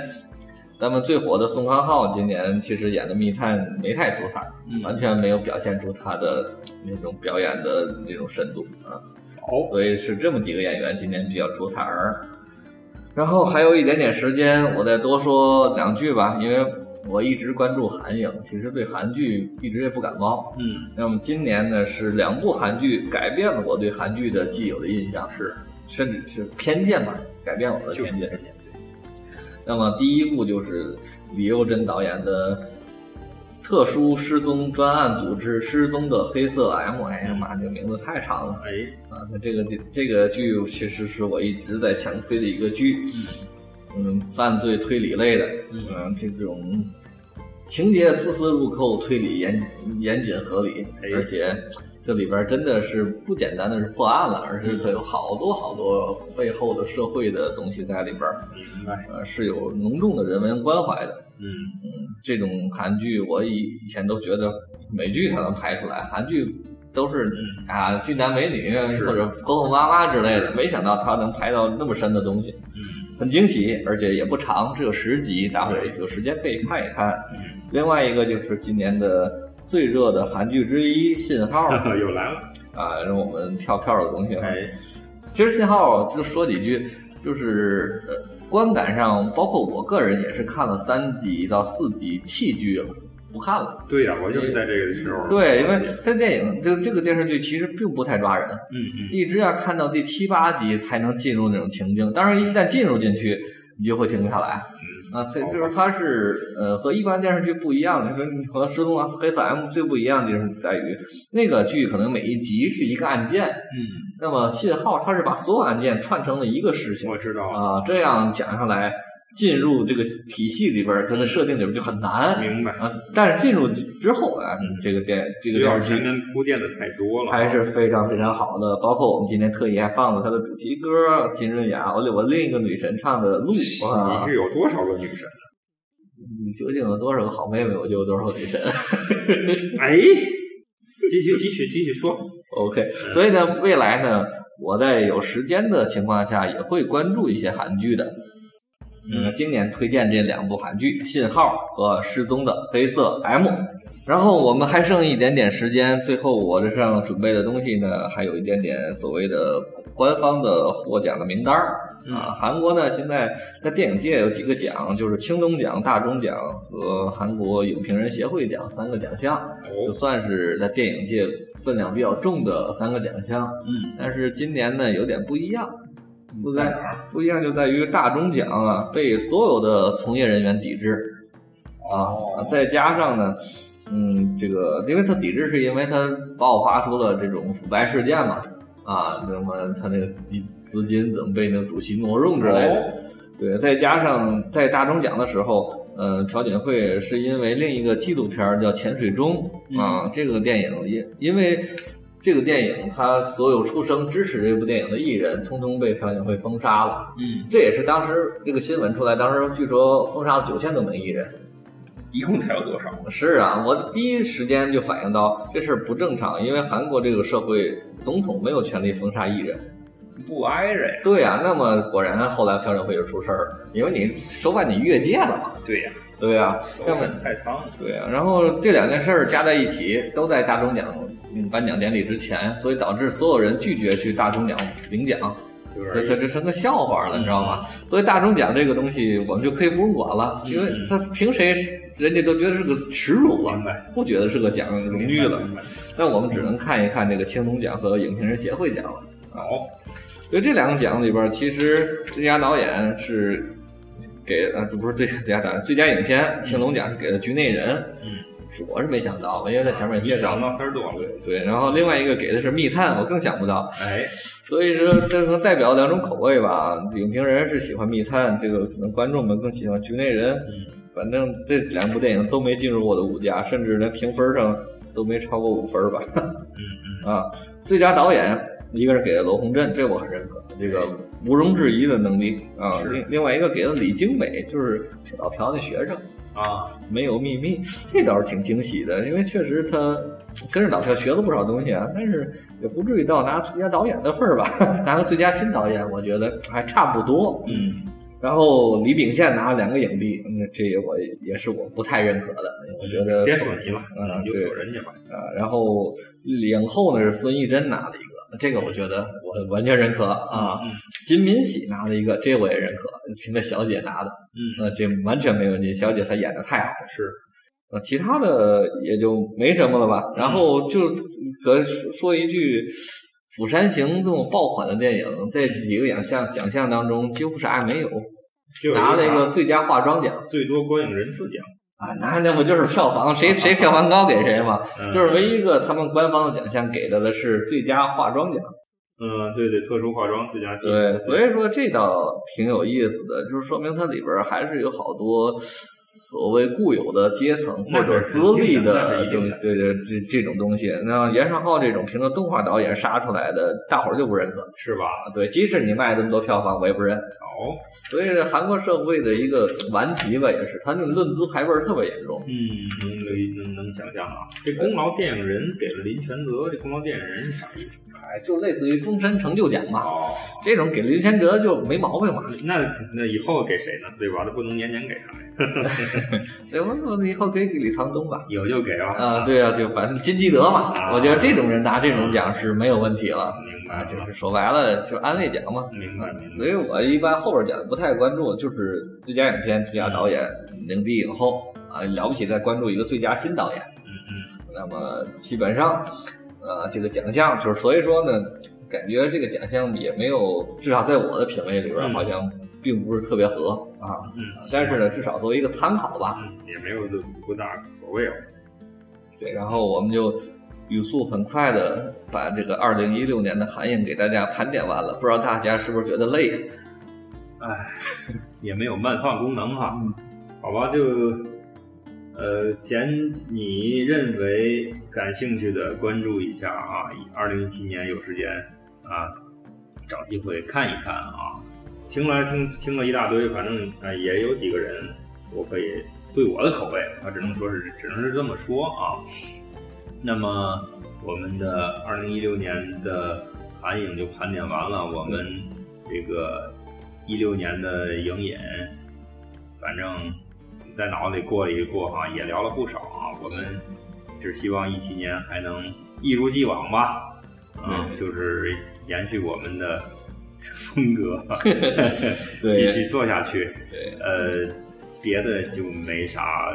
咱们最火的宋康昊，今年其实演的密探没太出彩，嗯完全没有表现出他的那种表演的那种深度啊。好，所以是这么几个演员今年比较出彩儿。然后还有一点点时间，我再多说两句吧，因为我一直关注韩影，其实对韩剧一直也不感冒。嗯，那么今年呢，是两部韩剧改变了我对韩剧的既有的印象，是，甚至是偏见吧，改变我的就是偏见。那么第一部就是李幼珍导演的特殊失踪专案组织失踪的黑色 M，哎呀妈，这个名字太长了。哎，啊！那这个这个剧其实是我一直在强推的一个剧，嗯，犯罪推理类的，嗯，这种情节丝丝入扣，推理严严谨合理，哎。而且这里边真的是不简单的是破案了，而是它有好多好多背后的社会的东西在里边，明白，呃，是有浓重的人文关怀的。嗯，这种韩剧我以以前都觉得美剧才能拍出来，韩剧都是啊俊男美女或者婆婆妈妈之类的，没想到他能拍到那么深的东西，嗯，很惊喜，而且也不长，只有十集，大伙儿有时间可以看一看。嗯，另外一个就是今年的最热的韩剧之一《信号》又来了，啊，让我们跳票的东西了。哎，其实《信号》就说几句，就是呃，观感上，包括我个人也是看了三集到四集弃剧了，不看了。对呀，我就是在这个时候，对，因为这电影就这个电视剧其实并不太抓人，嗯嗯，一直要看到第七八集才能进入那种情境。当然，一旦进入进去，你就会停不下来。啊，这就是它是呃和一般电视剧不一样的，就是和《失踪黑色 M》最不一样的就是在于，那个剧可能每一集是一个案件，嗯，那么信号它是把所有案件串成了一个事情我知道，啊，这样讲下来，进入这个体系里边儿，它的设定里边儿就很难明白，啊。但是进入之后啊，这个电这个电视剧前面铺垫的太多了，还是非常非常好的，包括我们今天特意还放了它的主题歌，金润雅，我我另一个女神唱的《路》啊你是，有多少个女神？你究竟有多少个好妹妹，我就有多少个女神。哎，继续继续继续说，OK，所以呢，未来呢，我在有时间的情况下也会关注一些韩剧的。嗯，今年推荐这两部韩剧《信号》和《失踪的黑色 M》。然后我们还剩一点点时间，最后我这上准备的东西呢，还有一点点所谓的官方的获奖的名单儿啊。韩国呢，现在在电影界有几个奖，就是青龙奖、大钟奖和韩国影评人协会奖三个奖项，就算是在电影界分量比较重的三个奖项。嗯，但是今年呢，有点不一样，不在在哪儿？不一样就在于大中奖啊被所有的从业人员抵制啊，哦再加上呢，嗯，这个因为他抵制是因为他爆发出了这种腐败事件嘛，啊，那么他那个资资金怎么被那个主席挪用之类的，哦对，再加上在大中奖的时候。呃，朴槿惠是因为另一个纪录片叫《潜水钟》啊，这个电影因因为这个电影，他所有出声支持这部电影的艺人，通通被朴槿惠封杀了。嗯，这也是当时这个新闻出来，当时据说封杀了九千多名艺人。一共才有多少？是啊，我第一时间就反应到这事儿不正常，因为韩国这个社会，总统没有权利封杀艺人。不挨着呀。对呀、那么果然后来朴槿惠就出事儿了，因为你手把你越界了嘛。对呀，对呀、手要么太长了。对呀、然后这两件事儿加在一起，都在大钟奖嗯颁奖典礼之前，所以导致所有人拒绝去大钟奖领奖。这这这成个笑话了，你知道吗？所以大钟奖这个东西，我们就可以不用管了，因为他凭谁，人家都觉得是个耻辱了，不觉得是个奖荣誉了。那我们只能看一看这个青龙奖和影评人协会奖了。好，所以这两个奖里边，其实最佳导演是给啊，这不是最最佳导演，最佳影片青龙奖是给了《局内人》，嗯，是我是没想到，因为在前面你介绍想到丝儿多了。对，然后另外一个给的是《密探》，我更想不到。哎，所以说，这能代表两种口味吧。影评人是喜欢密探，这个可能观众们更喜欢局内人。嗯，反正这两部电影都没进入我的五佳，甚至连评分上都没超过五分吧。嗯嗯，啊，最佳导演一个是给了罗洪镇，这我很认可，这个毋庸置疑的能力啊。另另外一个给了李京美，就是老朴那学生。啊，没有秘密，这倒是挺惊喜的，因为确实他跟着老朴学了不少东西啊，但是也不至于到拿最佳导演的份儿吧，拿个最佳新导演，我觉得还差不多。嗯，然后李秉宪拿了两个影帝，那这我也是我不太认可的，我觉得别说你了，嗯你就说人家吧。啊，然后影后呢是孙艺珍拿了一个，这个我觉得我完全认可啊。嗯金敏喜拿了一个，这我也认可，凭着小姐拿的，嗯，那这完全没问题，小姐她演的太好了。是，呃，其他的也就没什么了吧。然后就可说说一句，《釜山行》这种爆款的电影，在几个奖项奖项当中几乎啥也没有，就有拿了一个最佳化妆奖最多观影人次奖，啊，那那不就是票房谁谁票房高给谁吗？嗯就是唯一一个他们官方的奖项给的的是最佳化妆奖。嗯，对对，特殊化妆最佳技对，所以说这倒挺有意思的，就是说明它里边还是有好多所谓固有的阶层或者资历的这一定的对对这这种东西。那袁绍浩这种凭着动画导演杀出来的，大伙儿就不认可。是吧？对，即使你卖这么多票房，我也不认。哦，所以这韩国社会的一个顽疾吧，也是他那种论资排辈儿特别严重。嗯，能能能能想象啊。这功劳电影人给了林全泽，这功劳电影人是啥意思？哎，就类似于终身成就奖嘛，哦，这种给林权哲就没毛病嘛。那那以后给谁呢？对吧？这不能年年给他呀，对，我我以后可以给李沧东吧。有就给吧。啊，对啊，就反正金基德嘛，啊我觉得这种人拿这种奖是没有问题了。啊，明白啊，就是说白了，就安慰奖嘛。明白明白。所以我一般后边奖不太关注，就是最佳影片、最佳导演、影帝、影后啊，了不起再关注一个最佳新导演。嗯嗯，那么基本上，呃，这个奖项就是所以说呢，感觉这个奖项也没有，至少在我的品味里边嗯好像并不是特别合啊。嗯，但是呢，至少作为一个参考吧。嗯，也没有不大所谓哦。对，然后我们就语速很快的把这个二零一六年的韩影给大家盘点完了，不知道大家是不是觉得累？哎，也没有慢放功能哈。嗯好吧，就呃简你认为感兴趣的关注一下啊。二零一七年有时间啊，找机会看一看啊。听来听听了一大堆，反正呃也有几个人我可以对我的口味，我只能说是只能是这么说啊。那么我们的二零一六年的韩影就盘点完了，我们这个一六年的影影，反正在脑子里过了一过哈，也聊了不少啊。我们只希望一七年还能一如既往吧，嗯，就是延续我们的风格，继续做下去。对呃，别的就没啥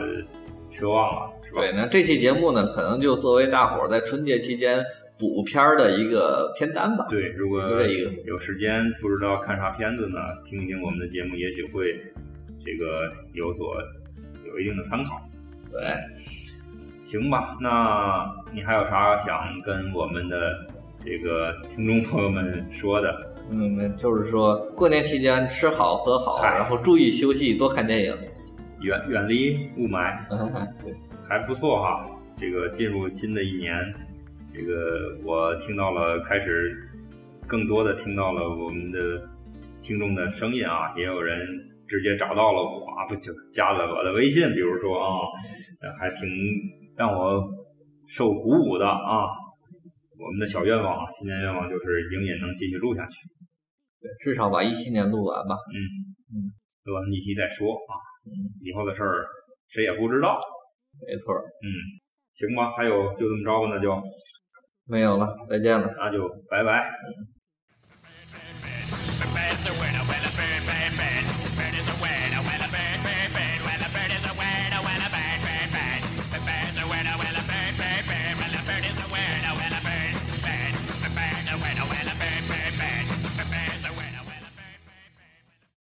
奢望了，是吧？对，那这期节目呢，可能就作为大伙儿在春节期间补片儿的一个片单吧。对，如果有时间不知道看啥片子呢，听一听我们的节目，也许会这个有所有一定的参考。对，行吧，那你还有啥想跟我们的这个听众朋友们说的？嗯，就是说过年期间吃好喝好，然后注意休息，多看电影。远远离雾霾，对，还不错哈。这个进入新的一年，这个我听到了，开始更多的听到了我们的听众的声音啊，也有人直接找到了我啊，不就加了我的微信，比如说啊，呃还挺让我受鼓舞的啊。我们的小愿望啊，新年愿望就是影引能继续录下去，对至少把一七年录完吧。嗯嗯录完一期再说啊。嗯，以后的事儿谁也不知道。没错，嗯，行吧，还有就这么着吧，那就没有了，再见了。那就拜拜。嗯